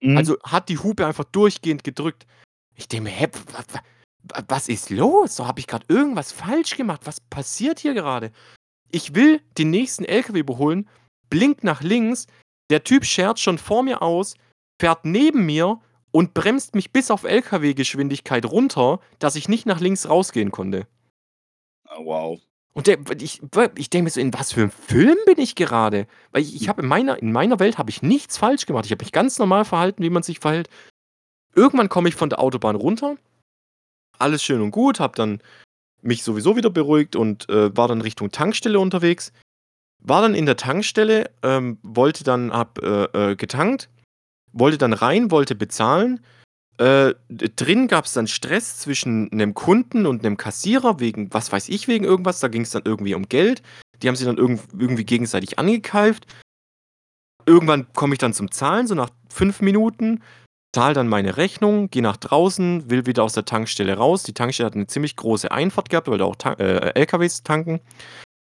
Mhm. Also hat die Hupe einfach durchgehend gedrückt. Ich denke mir, hä, wa- wa- was ist los? So habe ich gerade irgendwas falsch gemacht. Was passiert hier gerade? Ich will den nächsten LKW überholen, blink nach links, der Typ schert schon vor mir aus, fährt neben mir und bremst mich bis auf LKW-Geschwindigkeit runter, dass ich nicht nach links rausgehen konnte. Ah, wow. Und der, ich, ich denke mir so, in was für einem Film bin ich gerade? Weil ich, ich habe in meiner, in meiner Welt habe ich nichts falsch gemacht. Ich habe mich ganz normal verhalten, wie man sich verhält. Irgendwann komme ich von der Autobahn runter. Alles schön und gut, habe dann mich sowieso wieder beruhigt und äh, war dann Richtung Tankstelle unterwegs. War dann in der Tankstelle, ähm, wollte dann, hab äh, äh, getankt, wollte dann rein, wollte bezahlen. Äh, drin gab es dann Stress zwischen einem Kunden und einem Kassierer wegen, was weiß ich, wegen irgendwas. Da ging es dann irgendwie um Geld. Die haben sich dann irgend, irgendwie gegenseitig angekeift. Irgendwann komme ich dann zum Zahlen, so nach fünf Minuten. Zahl dann meine Rechnung, gehe nach draußen, will wieder aus der Tankstelle raus. Die Tankstelle hat eine ziemlich große Einfahrt gehabt, weil da auch Tan äh, LKWs tanken.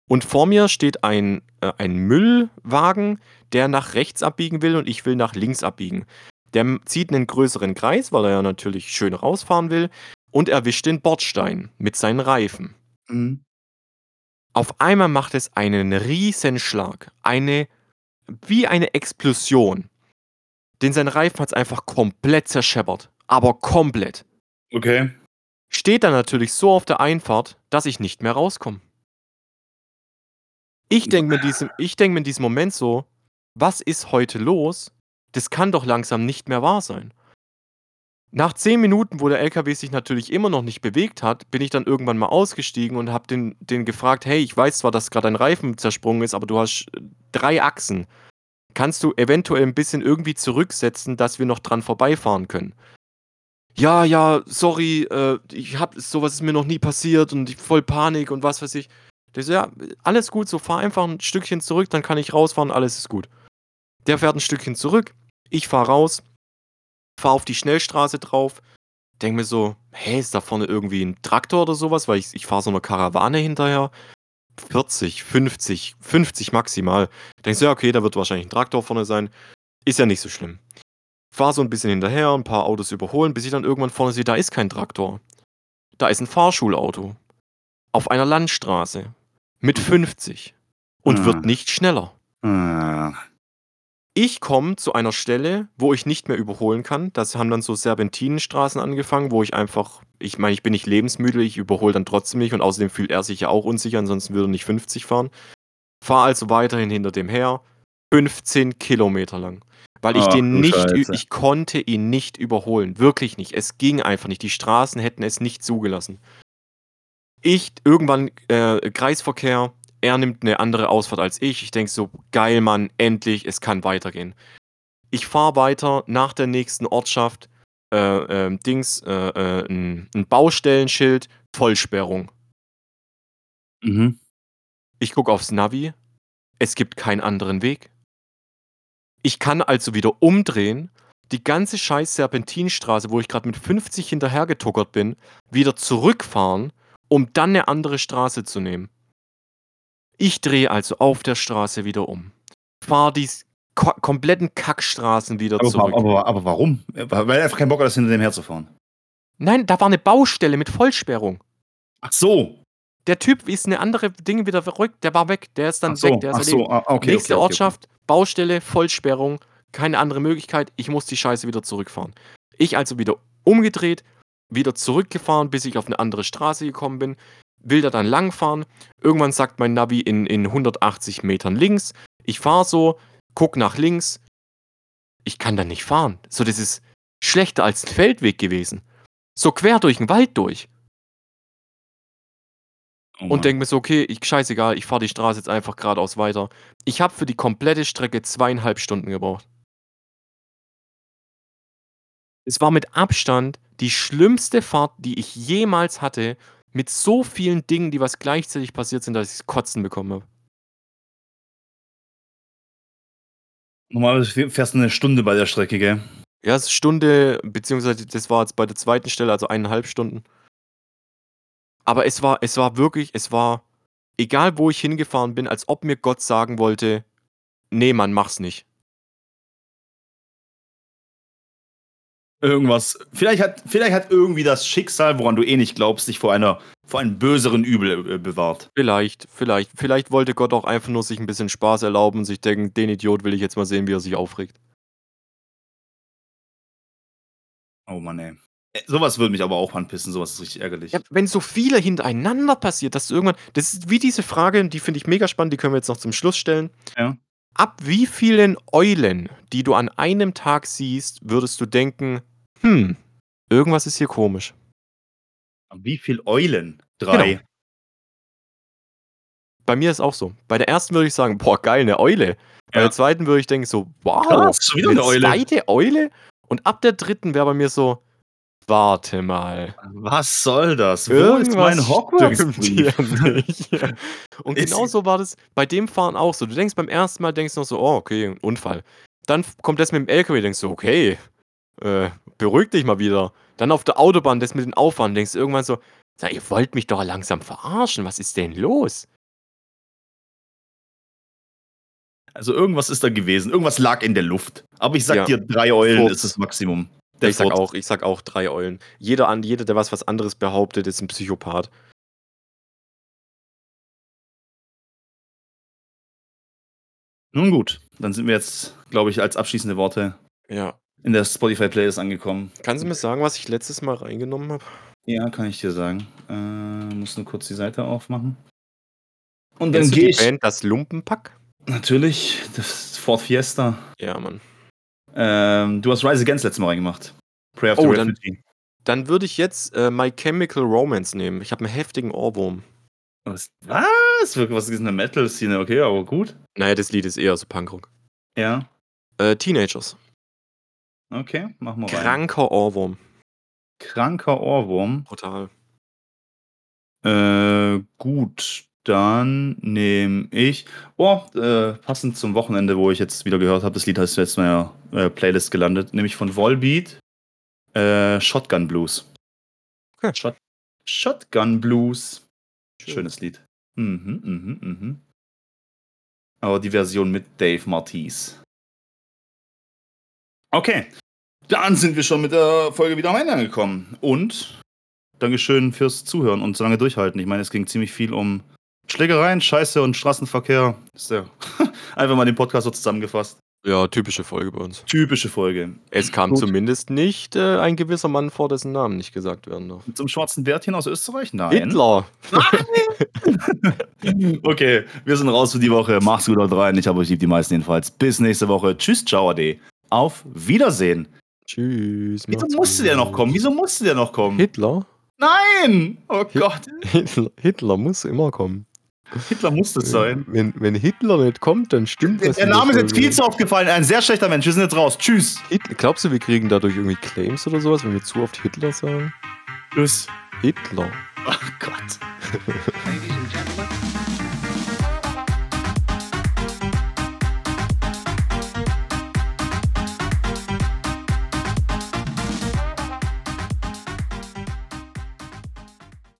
Und vor mir steht ein, äh, ein Müllwagen, der nach rechts abbiegen will und ich will nach links abbiegen. Der zieht einen größeren Kreis, weil er ja natürlich schön rausfahren will und erwischt den Bordstein mit seinen Reifen. Mhm. Auf einmal macht es einen Riesenschlag, eine wie eine Explosion. Den sein Reifen hat es einfach komplett zerscheppert, aber komplett. Okay. Steht dann natürlich so auf der Einfahrt, dass ich nicht mehr rauskomme. Ich denke mir, in diesem- ich denk mir in diesem Moment so, was ist heute los? Das kann doch langsam nicht mehr wahr sein. Nach 10 Minuten, wo der LKW sich natürlich immer noch nicht bewegt hat, bin ich dann irgendwann mal ausgestiegen und habe den, den gefragt, hey, ich weiß zwar, dass gerade ein Reifen zersprungen ist, aber du hast äh, drei Achsen. Kannst du eventuell ein bisschen irgendwie zurücksetzen, dass wir noch dran vorbeifahren können? Ja, ja, sorry, äh, ich hab, sowas ist mir noch nie passiert und ich voll Panik und was weiß ich. Der so, ja, alles gut, so fahr einfach ein Stückchen zurück, dann kann ich rausfahren, alles ist gut. Der fährt ein Stückchen zurück, ich fahr raus, fahr auf die Schnellstraße drauf, denk mir so, hey, ist da vorne irgendwie ein Traktor oder sowas, weil ich, ich fahre so eine Karawane hinterher. 40, 50, 50 maximal. Denkst du, ja, okay, da wird wahrscheinlich ein Traktor vorne sein. Ist ja nicht so schlimm. Fahr so ein bisschen hinterher, ein paar Autos überholen, bis ich dann irgendwann vorne sehe, da ist kein Traktor. Da ist ein Fahrschulauto. Auf einer Landstraße. Mit 50. Und Ah. wird nicht schneller. Ah. Ich komme zu einer Stelle, wo ich nicht mehr überholen kann. Das haben dann so Serpentinenstraßen angefangen, wo ich einfach, ich meine, ich bin nicht lebensmüde, ich überhole dann trotzdem nicht und außerdem fühlt er sich ja auch unsicher, ansonsten würde er nicht 50 fahren. Fahr also weiterhin hinter dem her, 15 Kilometer lang. Weil ich Ach, den nicht, Scheiße. ich konnte ihn nicht überholen. Wirklich nicht. Es ging einfach nicht. Die Straßen hätten es nicht zugelassen. Ich, irgendwann äh, Kreisverkehr, er nimmt eine andere Ausfahrt als ich. Ich denke so, geil, Mann, endlich, es kann weitergehen. Ich fahre weiter nach der nächsten Ortschaft, äh, ähm, Dings, äh, äh, ein, ein Baustellenschild, Vollsperrung. Mhm. Ich gucke aufs Navi, es gibt keinen anderen Weg. Ich kann also wieder umdrehen, die ganze scheiß Serpentinstraße, wo ich gerade mit 50 hinterhergetuckert bin, wieder zurückfahren, um dann eine andere Straße zu nehmen. Ich drehe also auf der Straße wieder um. Fahre die ko kompletten Kackstraßen wieder Aber, zurück. aber, aber warum? Weil er einfach keinen Bock hat, das hinter dem herzufahren. Nein, da war eine Baustelle mit Vollsperrung. Ach so. Der Typ ist eine andere Dinge wieder verrückt, der war weg, der ist dann so. weg, der ist Ach so. Ah, okay, Nächste okay, okay, Ortschaft, Baustelle, Vollsperrung, keine andere Möglichkeit, ich muss die Scheiße wieder zurückfahren. Ich also wieder umgedreht, wieder zurückgefahren, bis ich auf eine andere Straße gekommen bin, will da dann langfahren. Irgendwann sagt mein Navi in, in 180 Metern links. Ich fahre so, guck nach links. Ich kann da nicht fahren. So, das ist schlechter als ein Feldweg gewesen. So quer durch den Wald durch. Oh. Und denke mir so, okay, ich, scheißegal, ich fahre die Straße jetzt einfach geradeaus weiter. Ich habe für die komplette Strecke zweieinhalb Stunden gebraucht. Es war mit Abstand die schlimmste Fahrt, die ich jemals hatte, mit so vielen Dingen, die was gleichzeitig passiert sind, dass ich Kotzen bekommen habe. Normalerweise fährst du eine Stunde bei der Strecke, gell? Ja, es ist Stunde, beziehungsweise das war jetzt bei der zweiten Stelle, also eineinhalb Stunden. Aber es war, es war wirklich, es war, egal wo ich hingefahren bin, als ob mir Gott sagen wollte, nee, Mann, mach's nicht. Irgendwas. Vielleicht hat, vielleicht hat irgendwie das Schicksal, woran du eh nicht glaubst, dich vor einer, vor einem böseren Übel äh, bewahrt. Vielleicht, vielleicht. Vielleicht wollte Gott auch einfach nur sich ein bisschen Spaß erlauben und sich denken, den Idiot will ich jetzt mal sehen, wie er sich aufregt. Oh Mann, ey. Äh, Sowas würde mich aber auch anpissen, sowas ist richtig ärgerlich. Ja, wenn so viele hintereinander passiert, dass du irgendwann. Das ist wie diese Frage, die finde ich mega spannend, die können wir jetzt noch zum Schluss stellen. Ja. Ab wie vielen Eulen, die du an einem Tag siehst, würdest du denken, hm, irgendwas ist hier komisch. Wie viel Eulen? Drei. Genau. Bei mir ist auch so. Bei der ersten würde ich sagen, boah, geil, eine Eule. Bei Ja. der zweiten würde ich denken so, wow, Krass, wieder eine Eule. zweite Eule. Und ab der dritten wäre bei mir so, warte mal. Was soll das? Wo ist mein Hogwarts-Brief? nicht. Und Ist- genau so war das bei dem Fahren auch so. Du denkst beim ersten Mal, denkst du noch so, oh, okay, ein Unfall. Dann kommt das mit dem LKW, denkst du, okay, äh, beruhig dich mal wieder. Dann auf der Autobahn, das mit den Auffahren, denkst du irgendwann so, sag, ihr wollt mich doch langsam verarschen, was ist denn los? Also irgendwas ist da gewesen. Irgendwas lag in der Luft. Aber ich sag Ja. dir, drei Eulen Furz. ist das Maximum. Der ich sag Furz. auch, ich sag auch drei Eulen. Jeder an, jeder, der was was anderes behauptet, ist ein Psychopath. Nun gut, dann sind wir jetzt, glaube ich, als abschließende Worte Ja. In der Spotify-Playlist angekommen. Kannst du mir sagen, was ich letztes Mal reingenommen habe? Ja, kann ich dir sagen. Äh, muss nur kurz die Seite aufmachen. Und dann Kennst du gehe die ich. Band Das Lumpenpack? Natürlich, das Ford Fiesta. Ja, Mann. Ähm, du hast Rise Against letztes Mal reingemacht. Prayer of the Oh, dann- Refugee. Dann würde ich jetzt äh, My Chemical Romance nehmen. Ich habe einen heftigen Ohrwurm. Was? Was? Was ist eine Metal-Szene? Okay, aber gut. Naja, das Lied ist eher so Punkrock. Ja, Äh, Teenagers. Okay, machen wir rein. Kranker Ohrwurm. Kranker Ohrwurm. Brutal. Äh, gut, dann nehme ich. Oh, äh, passend zum Wochenende, wo ich jetzt wieder gehört habe, das Lied heißt jetzt in meiner äh, Playlist gelandet, nämlich von Volbeat. Äh, Shotgun Blues. Okay. Shot Shotgun Blues. Schön. Schönes Lied. Mhm, mhm, mhm. Aber die Version mit Dave Martis. Okay. Dann sind wir schon mit der Folge wieder am Ende angekommen. Und Dankeschön fürs Zuhören und so lange durchhalten. Ich meine, es ging ziemlich viel um Schlägereien, Scheiße und Straßenverkehr. Ist ja einfach mal den Podcast so zusammengefasst. Ja, typische Folge bei uns. Typische Folge. Es kam Gut. zumindest nicht äh, ein gewisser Mann vor, dessen Namen nicht gesagt werden darf. Zum schwarzen Bärtchen aus Österreich? Nein. Hitler! Okay, wir sind raus für die Woche. Macht's gut, Leute rein. Ich habe euch lieb, die meisten jedenfalls. Bis nächste Woche. Tschüss, ciao, ade. Auf Wiedersehen. Tschüss. Wieso musste der noch kommen? Wieso musste der noch kommen? Hitler? Nein! Oh Gott. Hitler? Hitler muss immer kommen. Hitler musste es sein. Wenn, wenn Hitler nicht kommt, dann stimmt was. Der Name ist jetzt Folge. viel zu aufgefallen. Ein sehr schlechter Mensch. Wir sind jetzt raus. Tschüss. Hitler, glaubst du, wir kriegen dadurch irgendwie Claims oder sowas, wenn wir zu oft Hitler sagen? Tschüss. Hitler. Oh Gott.